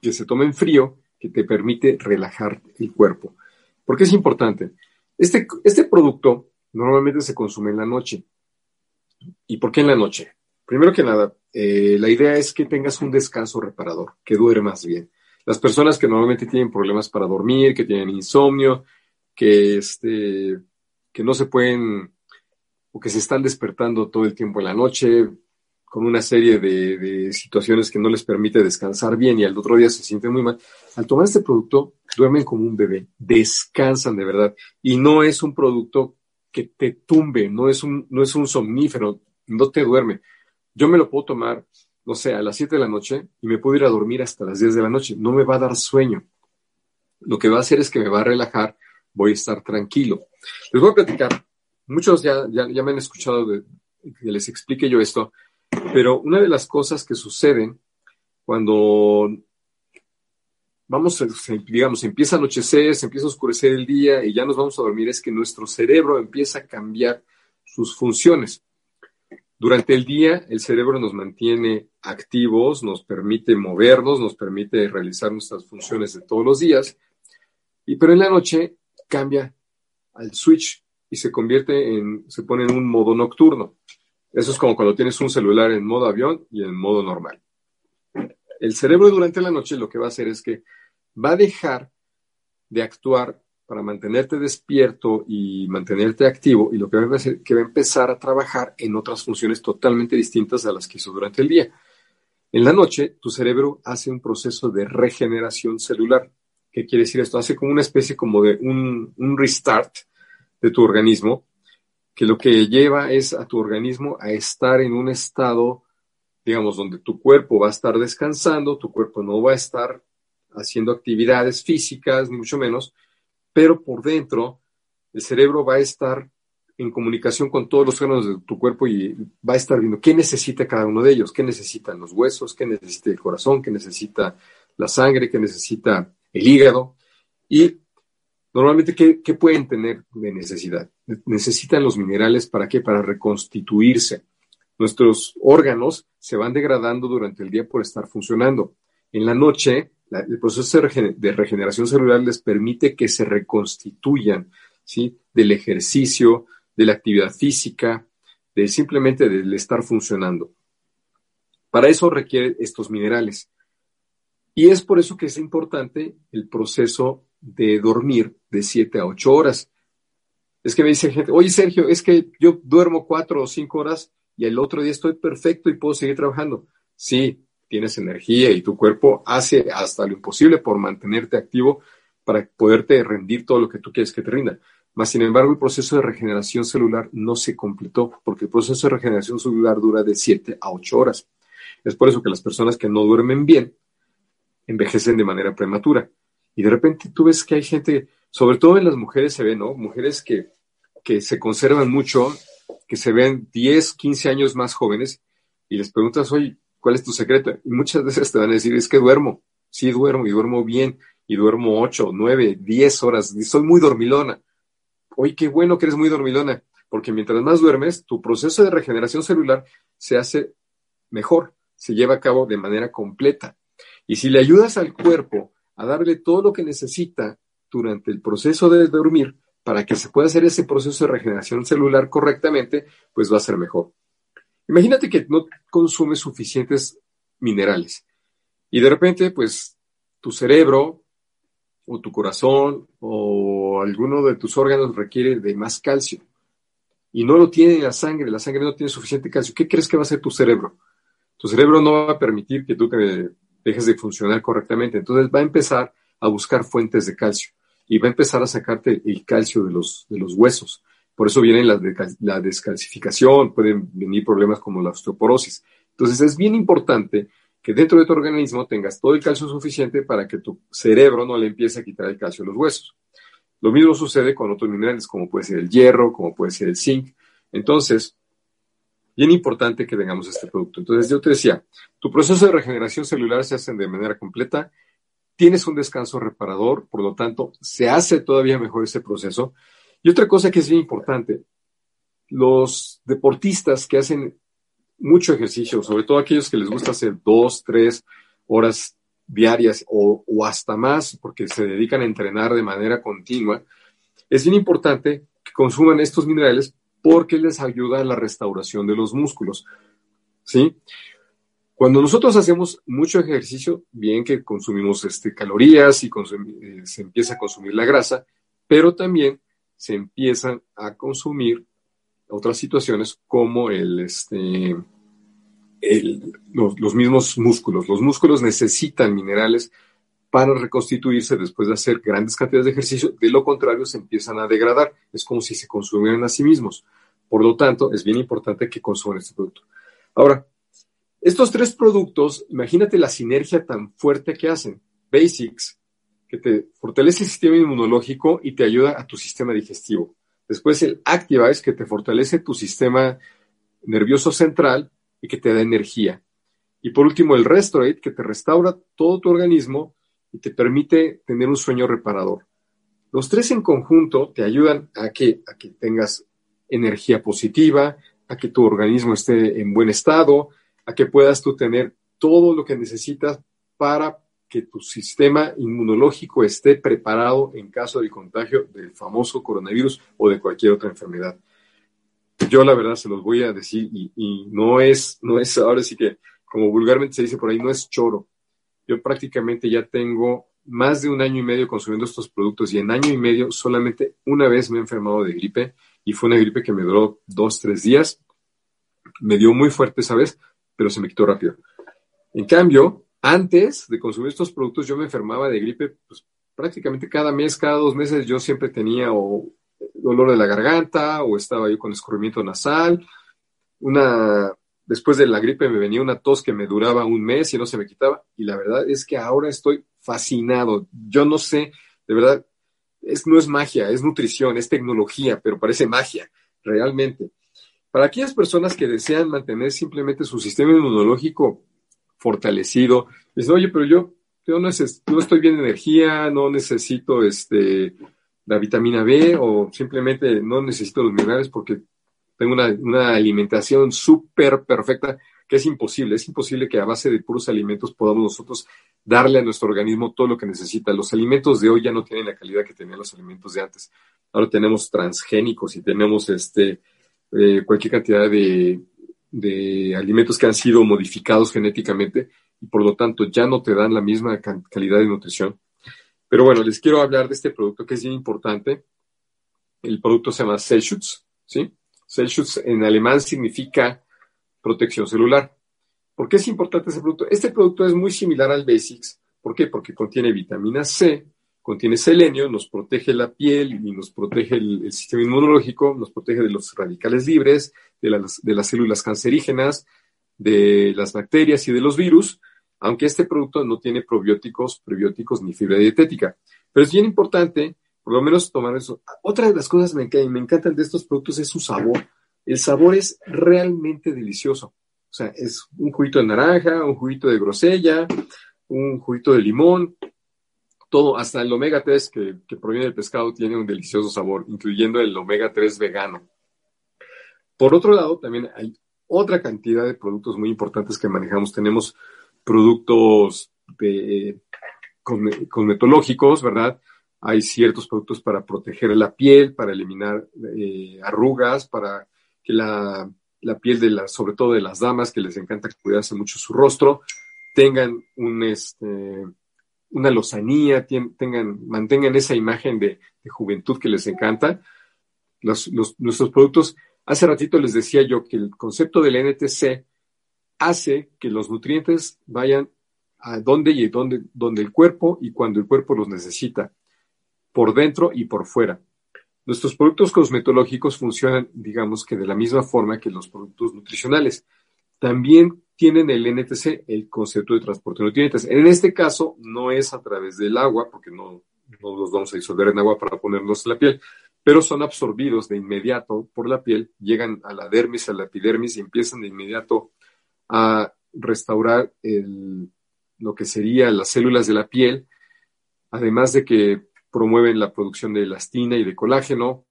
C: que se toma en frío que te permite relajar el cuerpo. ¿Por qué es importante? Este, este producto normalmente se consume en la noche. ¿Y por qué en la noche? Primero que nada, eh, la idea es que tengas un descanso reparador, que duermas bien. Las personas que normalmente tienen problemas para dormir, que tienen insomnio, que, este, que no se pueden o que se están despertando todo el tiempo en la noche, con una serie de, situaciones que no les permite descansar bien y al otro día se sienten muy mal. Al tomar este producto, duermen como un bebé, descansan de verdad. Y no es un producto que te tumbe, no es un, no es un somnífero, no te duerme. Yo me lo puedo tomar, no sé, a las 7 de la noche y me puedo ir a dormir hasta las 10 de la noche. No me va a dar sueño. Lo que va a hacer es que me va a relajar, voy a estar tranquilo. Les voy a platicar. Muchos ya, ya, ya me han escuchado que les explique yo esto pero una de las cosas que suceden cuando vamos, digamos, empieza a anochecer, se empieza a oscurecer el día y ya nos vamos a dormir, es que nuestro cerebro empieza a cambiar sus funciones. Durante el día, el cerebro nos mantiene activos, nos permite movernos, nos permite realizar nuestras funciones de todos los días, y, pero en la noche cambia al switch y se convierte en, se pone en un modo nocturno. Eso es como cuando tienes un celular en modo avión y en modo normal. El cerebro durante la noche lo que va a hacer es que va a dejar de actuar para mantenerte despierto y mantenerte activo y lo que va a hacer que va a empezar a trabajar en otras funciones totalmente distintas a las que hizo durante el día. En la noche, tu cerebro hace un proceso de regeneración celular. ¿Qué quiere decir esto? Hace como una especie como de un, un restart de tu organismo, que lo que lleva es a tu organismo a estar en un estado, digamos, donde tu cuerpo va a estar descansando, tu cuerpo no va a estar haciendo actividades físicas, ni mucho menos, pero por dentro el cerebro va a estar en comunicación con todos los órganos de tu cuerpo y va a estar viendo qué necesita cada uno de ellos, qué necesitan los huesos, qué necesita el corazón, qué necesita la sangre, qué necesita el hígado. Y normalmente, ¿qué, pueden tener de necesidad? Necesitan los minerales para qué? Para reconstituirse. Nuestros órganos se van degradando durante el día por estar funcionando. En la noche, el proceso de regeneración celular les permite que se reconstituyan, ¿sí? Del ejercicio, de la actividad física, de simplemente del estar funcionando. Para eso requiere estos minerales. Y es por eso que es importante el proceso de dormir de 7 a 8 horas. Es que me dice gente, oye Sergio, es que yo duermo 4 o 5 horas y el otro día estoy perfecto y puedo seguir trabajando. Sí, tienes energía y tu cuerpo hace hasta lo imposible por mantenerte activo para poderte rendir todo lo que tú quieres que te rinda. Mas, sin embargo, el proceso de regeneración celular no se completó porque el proceso de regeneración celular dura de 7 a 8 horas. Es por eso que las personas que no duermen bien envejecen de manera prematura. Y de repente tú ves que hay gente, sobre todo en las mujeres se ve, ¿no? Mujeres que, que se conservan mucho, que se ven 10, 15 años más jóvenes y les preguntas, oye, ¿cuál es tu secreto? Y muchas veces te van a decir, es que duermo, sí duermo y duermo bien y duermo 8, 9, 10 horas y soy muy dormilona. Oye, qué bueno que eres muy dormilona, porque mientras más duermes, tu proceso de regeneración celular se hace mejor, se lleva a cabo de manera completa. Y si le ayudas al cuerpo a darle todo lo que necesita durante el proceso de dormir para que se pueda hacer ese proceso de regeneración celular correctamente, pues va a ser mejor. Imagínate que no consumes suficientes minerales y de repente, pues tu cerebro o tu corazón o alguno de tus órganos requiere de más calcio y no lo tiene en la sangre, la sangre no tiene suficiente calcio. ¿Qué crees que va a hacer tu cerebro? Tu cerebro no va a permitir que tú te dejes de funcionar correctamente. Entonces va a empezar a buscar fuentes de calcio y va a empezar a sacarte el calcio de los, de los huesos. Por eso viene la, la descalcificación, pueden venir problemas como la osteoporosis. Entonces es bien importante que dentro de tu organismo tengas todo el calcio suficiente para que tu cerebro no le empiece a quitar el calcio a los huesos. Lo mismo sucede con otros minerales, como puede ser el hierro, como puede ser el zinc. Entonces, bien importante que tengamos este producto. Entonces, yo te decía, tu proceso de regeneración celular se hace de manera completa, tienes un descanso reparador, por lo tanto, se hace todavía mejor ese proceso. Y otra cosa que es bien importante, los deportistas que hacen mucho ejercicio, sobre todo aquellos que les gusta hacer dos, tres horas diarias o, hasta más, porque se dedican a entrenar de manera continua, es bien importante que consuman estos minerales porque les ayuda a la restauración de los músculos. ¿Sí? Cuando nosotros hacemos mucho ejercicio, bien que consumimos este, calorías y eh, se empieza a consumir la grasa, pero también se empiezan a consumir otras situaciones como el, este, el- los, los mismos músculos. Los músculos necesitan minerales para reconstituirse después de hacer grandes cantidades de ejercicio. De lo contrario, se empiezan a degradar. Es como si se consumieran a sí mismos. Por lo tanto, es bien importante que consuman este producto. Ahora, estos tres productos, imagínate la sinergia tan fuerte que hacen. Basics, que te fortalece el sistema inmunológico y te ayuda a tu sistema digestivo. Después el Activize, que te fortalece tu sistema nervioso central y que te da energía. Y por último, el Restorate, que te restaura todo tu organismo y te permite tener un sueño reparador. Los tres en conjunto te ayudan a que, a que tengas energía positiva, a que tu organismo esté en buen estado, a que puedas tú tener todo lo que necesitas para que tu sistema inmunológico esté preparado en caso del contagio del famoso coronavirus o de cualquier otra enfermedad. Yo la verdad se los voy a decir y, y no es, no es, ahora sí que como vulgarmente se dice por ahí, no es choro. Yo prácticamente ya tengo más de un año y medio consumiendo estos productos y en año y medio solamente una vez me he enfermado de gripe y fue una gripe que me duró dos, tres días. Me dio muy fuerte esa vez, pero se me quitó rápido. En cambio, antes de consumir estos productos yo me enfermaba de gripe pues, prácticamente cada mes, cada dos meses, yo siempre tenía o dolor de la garganta o estaba yo con escurrimiento nasal. Una, después de la gripe me venía una tos que me duraba un mes y no se me quitaba. Y la verdad es que ahora estoy fascinado. Yo no sé, de verdad, es, no es magia, es nutrición, es tecnología, pero parece magia, realmente. Para aquellas personas que desean mantener simplemente su sistema inmunológico fortalecido, dicen, oye, pero yo, yo no, no estoy bien de energía, no necesito este, la vitamina B o simplemente no necesito los minerales porque tengo una, una alimentación súper perfecta, que es imposible, es imposible que a base de puros alimentos podamos nosotros darle a nuestro organismo todo lo que necesita. Los alimentos de hoy ya no tienen la calidad que tenían los alimentos de antes. Ahora tenemos transgénicos y tenemos este, eh, cualquier cantidad de, de alimentos que han sido modificados genéticamente y por lo tanto ya no te dan la misma calidad de nutrición. Pero bueno, les quiero hablar de este producto que es bien importante. El producto se llama Cellschutz, ¿sí? Cellschutz en alemán significa protección celular. ¿Por qué es importante este producto? Este producto es muy similar al Basics. ¿Por qué? Porque contiene vitamina C, contiene selenio, nos protege la piel y nos protege el, sistema inmunológico, nos protege de los radicales libres, de las, células cancerígenas, de las bacterias y de los virus aunque este producto no tiene probióticos, prebióticos ni fibra dietética. Pero es bien importante, por lo menos, tomar eso. Otra de las cosas que me, encantan de estos productos es su sabor. El sabor es realmente delicioso. O sea, es un juguito de naranja, un juguito de grosella, un juguito de limón, todo, hasta el omega 3 que, proviene del pescado tiene un delicioso sabor, incluyendo el omega 3 vegano. Por otro lado, también hay otra cantidad de productos muy importantes que manejamos. Tenemos productos de, cosmetológicos, ¿verdad? Hay ciertos productos para proteger la piel, para eliminar eh, arrugas, para que la, piel de las, sobre todo de las damas que les encanta cuidarse mucho su rostro, tengan un, este, una lozanía, tengan, mantengan esa imagen de, juventud que les encanta. nuestros productos, hace ratito les decía yo que el concepto del NTC hace que los nutrientes vayan a donde y donde, donde el cuerpo y cuando el cuerpo los necesita, por dentro y por fuera. Nuestros productos cosmetológicos funcionan, digamos que de la misma forma que los productos nutricionales. También tienen el NTC, el concepto de transporte de nutrientes. En este caso, no es a través del agua, porque no, no los vamos a disolver en agua para ponernos en la piel, pero son absorbidos de inmediato por la piel, llegan a la dermis, a la epidermis y empiezan de inmediato a restaurar lo que serían las células de la piel, además de que promueven la producción de elastina y de colágeno.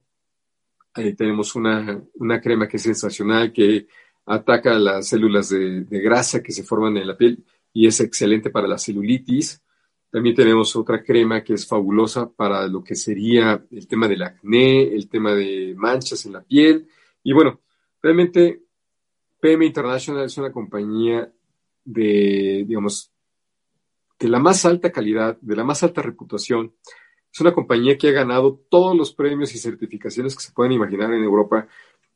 C: Ahí tenemos una, crema que es sensacional, que ataca las células de, grasa que se forman en la piel y es excelente para la celulitis. También tenemos otra crema que es fabulosa para lo que sería el tema del acné, el tema de manchas en la piel. Y bueno, realmente PM International es una compañía de, digamos, de la más alta calidad, de la más alta reputación. Es una compañía que ha ganado todos los premios y certificaciones que se pueden imaginar en Europa.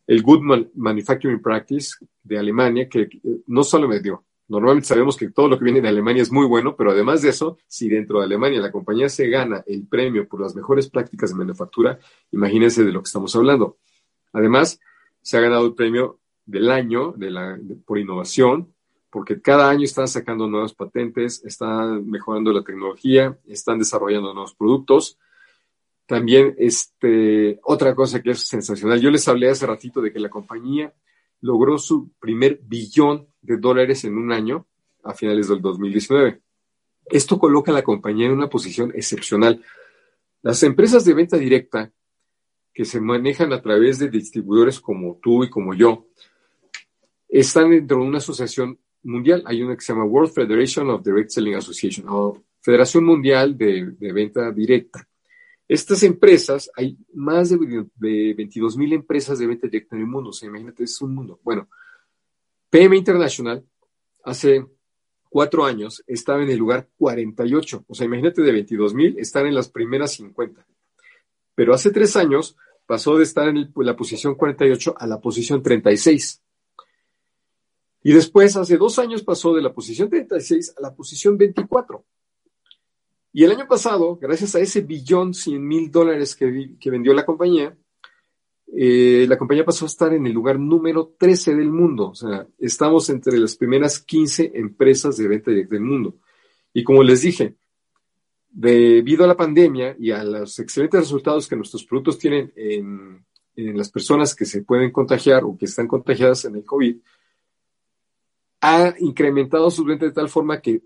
C: El Good Manufacturing Practice de Alemania, que no solo me dio, normalmente sabemos que todo lo que viene de Alemania es muy bueno, pero además de eso, si dentro de Alemania la compañía se gana el premio por las mejores prácticas de manufactura, imagínense de lo que estamos hablando. Además, se ha ganado el premio del año de la, por innovación, porque cada año están sacando nuevas patentes, están mejorando la tecnología, están desarrollando nuevos productos. También, este, otra cosa que es sensacional, yo les hablé hace ratito de que la compañía logró su primer billón de dólares en un año a finales del 2019. Esto coloca a la compañía en una posición excepcional. Las empresas de venta directa que se manejan a través de distribuidores como tú y como yo, están dentro de una asociación mundial. Hay una que se llama World Federation of Direct Selling Association, o Federación Mundial de, Venta Directa. Estas empresas, hay más de, de 22 mil empresas de venta directa en el mundo. O sea, imagínate, es un mundo. Bueno, PM International hace cuatro años estaba en el lugar 48. O sea, imagínate de 22 mil, están en las primeras 50. Pero hace tres años pasó de estar en la posición 48 a la posición 36. Y después, hace dos años, pasó de la posición 36 a la posición 24. Y el año pasado, gracias a ese billón 100 mil dólares que, vendió la compañía, eh, la compañía pasó a estar en el lugar número 13 del mundo. O sea, estamos entre las primeras 15 empresas de venta directa del mundo. Y como les dije, debido a la pandemia y a los excelentes resultados que nuestros productos tienen en, las personas que se pueden contagiar o que están contagiadas en el COVID, ha incrementado su venta de tal forma que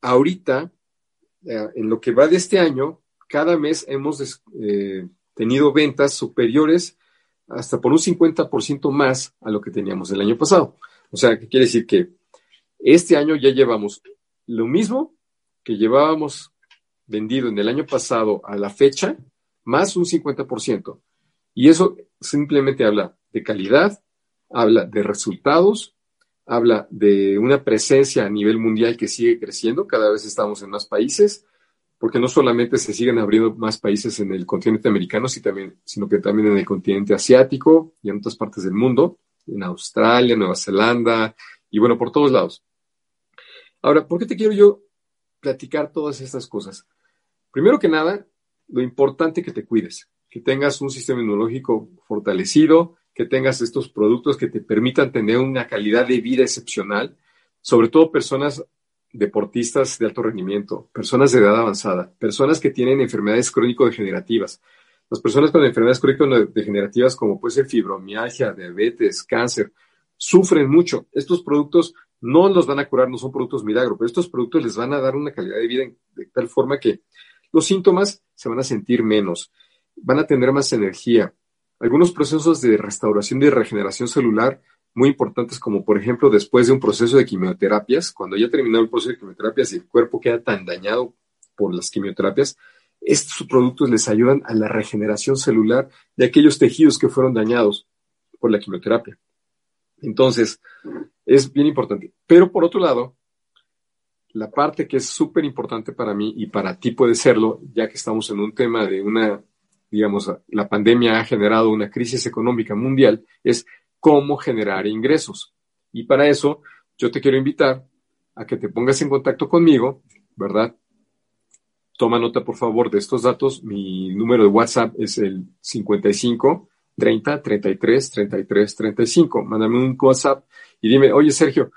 C: ahorita, en lo que va de este año, cada mes hemos eh, tenido ventas superiores hasta por un 50% más a lo que teníamos el año pasado. O sea, ¿qué quiere decir? Que este año ya llevamos lo mismo que llevábamos vendido en el año pasado a la fecha, más un 50%. Y eso simplemente habla de calidad, habla de resultados, habla de una presencia a nivel mundial que sigue creciendo, cada vez estamos en más países, porque no solamente se siguen abriendo más países en el continente americano, sino que también en el continente asiático y en otras partes del mundo, en Australia, Nueva Zelanda y bueno, por todos lados. Ahora, ¿por qué te quiero yo platicar todas estas cosas? Primero que nada, lo importante que te cuides, que tengas un sistema inmunológico fortalecido, que tengas estos productos que te permitan tener una calidad de vida excepcional, sobre todo personas deportistas de alto rendimiento, personas de edad avanzada, personas que tienen enfermedades crónico-degenerativas. Las personas con enfermedades crónico-degenerativas como puede ser fibromialgia, diabetes, cáncer, sufren mucho. Estos productos no los van a curar, no son productos milagro, pero estos productos les van a dar una calidad de vida de tal forma que los síntomas se van a sentir menos, van a tener más energía. Algunos procesos de restauración y regeneración celular muy importantes como por ejemplo después de un proceso de quimioterapias, cuando ya terminó el proceso de quimioterapias y el cuerpo queda tan dañado por las quimioterapias, estos productos les ayudan a la regeneración celular de aquellos tejidos que fueron dañados por la quimioterapia. Entonces, es bien importante. Pero por otro lado, la parte que es súper importante para mí y para ti puede serlo, ya que estamos en un tema de una, digamos, la pandemia ha generado una crisis económica mundial, es cómo generar ingresos. Y para eso, yo te quiero invitar a que te pongas en contacto conmigo, ¿verdad? Toma nota, por favor, de estos datos. Mi número de WhatsApp es el 55 30 33 33 35. Mándame un WhatsApp y dime, oye, Sergio,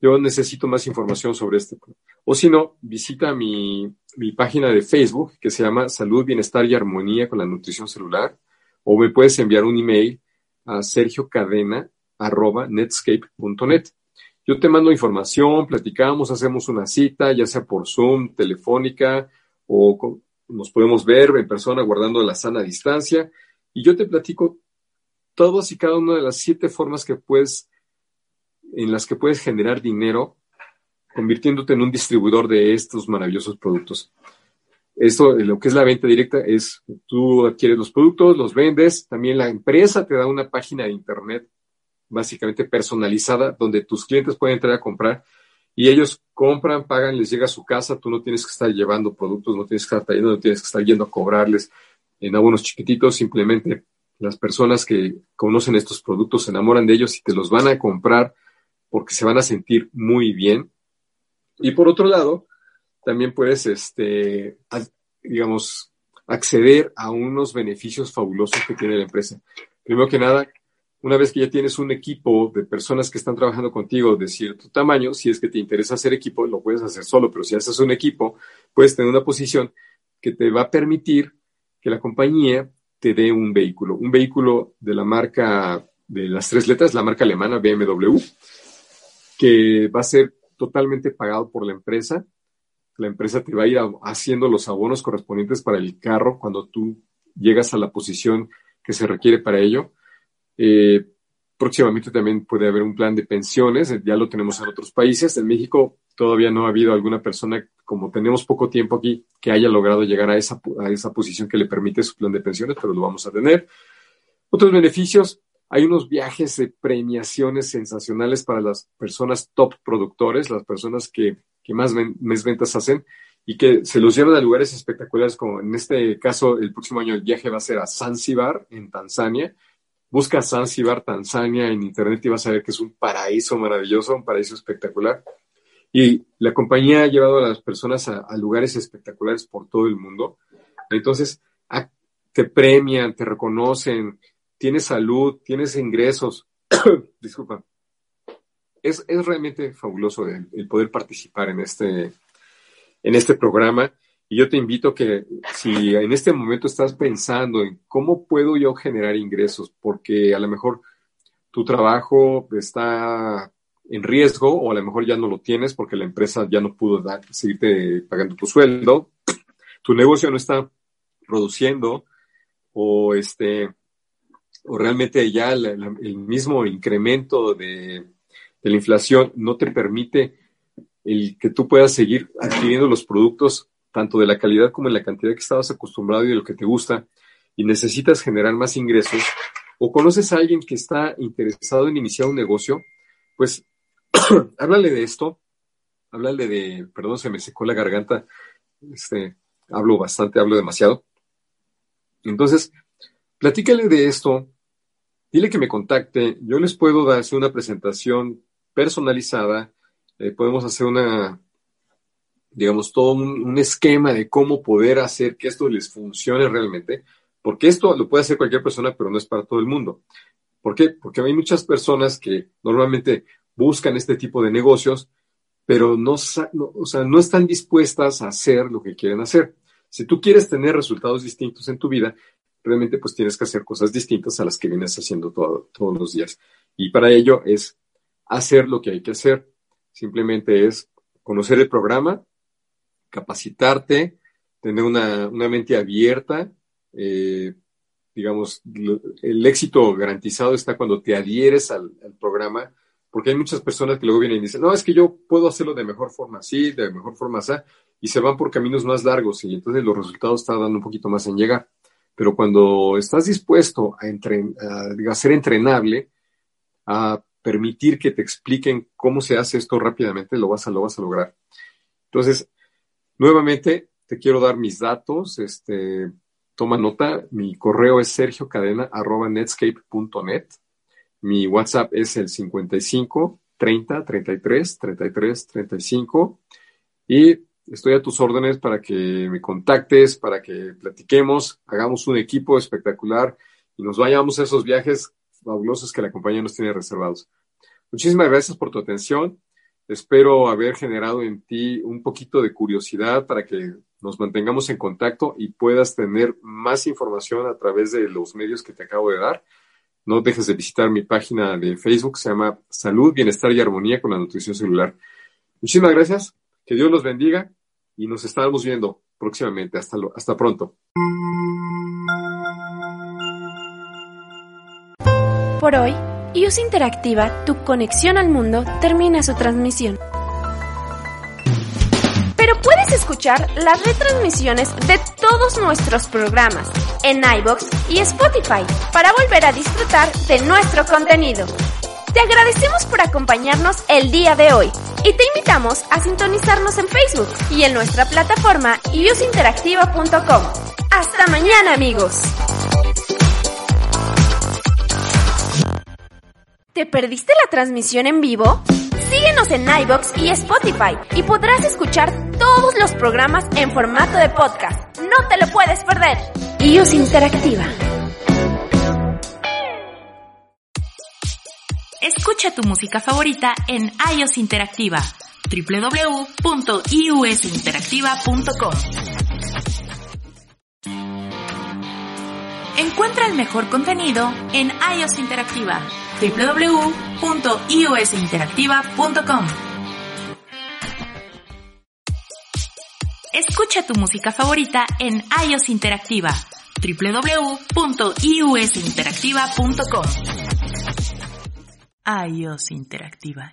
C: yo necesito más información sobre este. O si no, visita mi, mi página de Facebook que se llama Salud, Bienestar y Armonía con la Nutrición Celular. O me puedes enviar un email a sergiocadena.netscape.net. Yo te mando información, platicamos, hacemos una cita, ya sea por Zoom, telefónica, o nos podemos ver en persona guardando la sana distancia. Y yo te platico todas y cada una de las siete formas que puedes, en las que puedes generar dinero convirtiéndote en un distribuidor de estos maravillosos productos. Esto, lo que es la venta directa, es tú adquieres los productos, los vendes, también la empresa te da una página de internet básicamente personalizada donde tus clientes pueden entrar a comprar y ellos compran, pagan, les llega a su casa, tú no tienes que estar llevando productos, no tienes que estar trayendo, no tienes que estar yendo a cobrarles en abonos chiquititos, simplemente las personas que conocen estos productos se enamoran de ellos y te los van a comprar porque se van a sentir muy bien. Y por otro lado, también puedes, este, digamos, acceder a unos beneficios fabulosos que tiene la empresa. Primero que nada, una vez que ya tienes un equipo de personas que están trabajando contigo de cierto tamaño, si es que te interesa hacer equipo, lo puedes hacer solo, pero si haces un equipo, puedes tener una posición que te va a permitir que la compañía te dé un vehículo, un vehículo de la marca de las tres letras, la marca alemana BMW, que va a ser totalmente pagado por la empresa. La empresa te va a ir haciendo los abonos correspondientes para el carro cuando tú llegas a la posición que se requiere para ello. Eh, próximamente también puede haber un plan de pensiones, ya lo tenemos en otros países. En México todavía no ha habido alguna persona, como tenemos poco tiempo aquí, que haya logrado llegar a esa, a esa posición que le permite su plan de pensiones, pero lo vamos a tener. Otros beneficios, hay unos viajes de premiaciones sensacionales para las personas top productores, las personas que, más, ventas hacen y que se los llevan a lugares espectaculares, como en este caso, el próximo año el viaje va a ser a Zanzibar, en Tanzania. Busca Zanzibar, Tanzania en internet y vas a ver que es un paraíso maravilloso, un paraíso espectacular. Y la compañía ha llevado a las personas a, lugares espectaculares por todo el mundo. Entonces, te premian, te reconocen, tienes salud, tienes ingresos. [COUGHS] Disculpa. Es, es realmente fabuloso el, poder participar en este, en este programa. Y yo te invito que si en este momento estás pensando en cómo puedo yo generar ingresos, porque a lo mejor tu trabajo está en riesgo o a lo mejor ya no lo tienes porque la empresa ya no pudo seguirte pagando tu sueldo, tu negocio no está produciendo o este o realmente ya el mismo incremento de, de la inflación no te permite el que tú puedas seguir adquiriendo los productos tanto de la calidad como en la cantidad que estabas acostumbrado y de lo que te gusta y necesitas generar más ingresos o conoces a alguien que está interesado en iniciar un negocio, pues [CLEARS THROAT] háblale de esto, háblale de, perdón, se me secó la garganta, este, hablo bastante, hablo demasiado. Entonces, platícale de esto, dile que me contacte, yo les puedo hacer una presentación personalizada, eh, podemos hacer una, digamos, todo un, esquema de cómo poder hacer que esto les funcione realmente, porque esto lo puede hacer cualquier persona, pero no es para todo el mundo. ¿Por qué? Porque hay muchas personas que normalmente buscan este tipo de negocios, pero no- o sea, no están dispuestas a hacer lo que quieren hacer. Si tú quieres tener resultados distintos en tu vida, realmente pues tienes que hacer cosas distintas a las que vienes haciendo todo- todos los días. Y para ello es hacer lo que hay que hacer. Simplemente es conocer el programa, capacitarte, tener una, una mente abierta. eh, digamos, el éxito garantizado está cuando te adhieres al, al programa, porque hay muchas personas que luego vienen y dicen, no, es que yo puedo hacerlo de mejor forma así, de mejor forma así, y se van por caminos más largos y entonces los resultados tardan un poquito más en llegar. Pero cuando estás dispuesto a, entren- a, a ser entrenable, a permitir que te expliquen cómo se hace esto rápidamente, lo vas a, lo vas a lograr. Entonces, nuevamente, te quiero dar mis datos, este, toma nota, mi correo es sergiocadena.netscape.net, mi WhatsApp es el 55 30 33 33 35 y estoy a tus órdenes para que me contactes, para que platiquemos, hagamos un equipo espectacular y nos vayamos a esos viajes fabulosos que la compañía nos tiene reservados. Muchísimas gracias por tu atención. Espero haber generado en ti un poquito de curiosidad para que nos mantengamos en contacto y puedas tener más información a través de los medios que te acabo de dar. No dejes de visitar mi página de Facebook, se llama Salud, Bienestar y Armonía con la Nutrición Celular. Muchísimas gracias, que Dios los bendiga y nos estaremos viendo próximamente. Hasta, lo- hasta pronto.
A: Por hoy, IUS Interactiva, tu conexión al mundo, termina su transmisión. Pero puedes escuchar las retransmisiones de todos nuestros programas en iBox y Spotify para volver a disfrutar de nuestro contenido. Te agradecemos por acompañarnos el día de hoy y te invitamos a sintonizarnos en Facebook y en nuestra plataforma iusinteractiva.com. Hasta mañana amigos. ¿Te perdiste la transmisión en vivo? Síguenos en iBox y Spotify y podrás escuchar todos los programas en formato de podcast. No te lo puedes perder. iOS Interactiva.
B: Escucha tu música favorita en iOS Interactiva www.iusinteractiva.com Encuentra el mejor contenido en iOS Interactiva www.iusinteractiva.com Escucha tu música favorita en iOS Interactiva www.iusinteractiva.com iOS Interactiva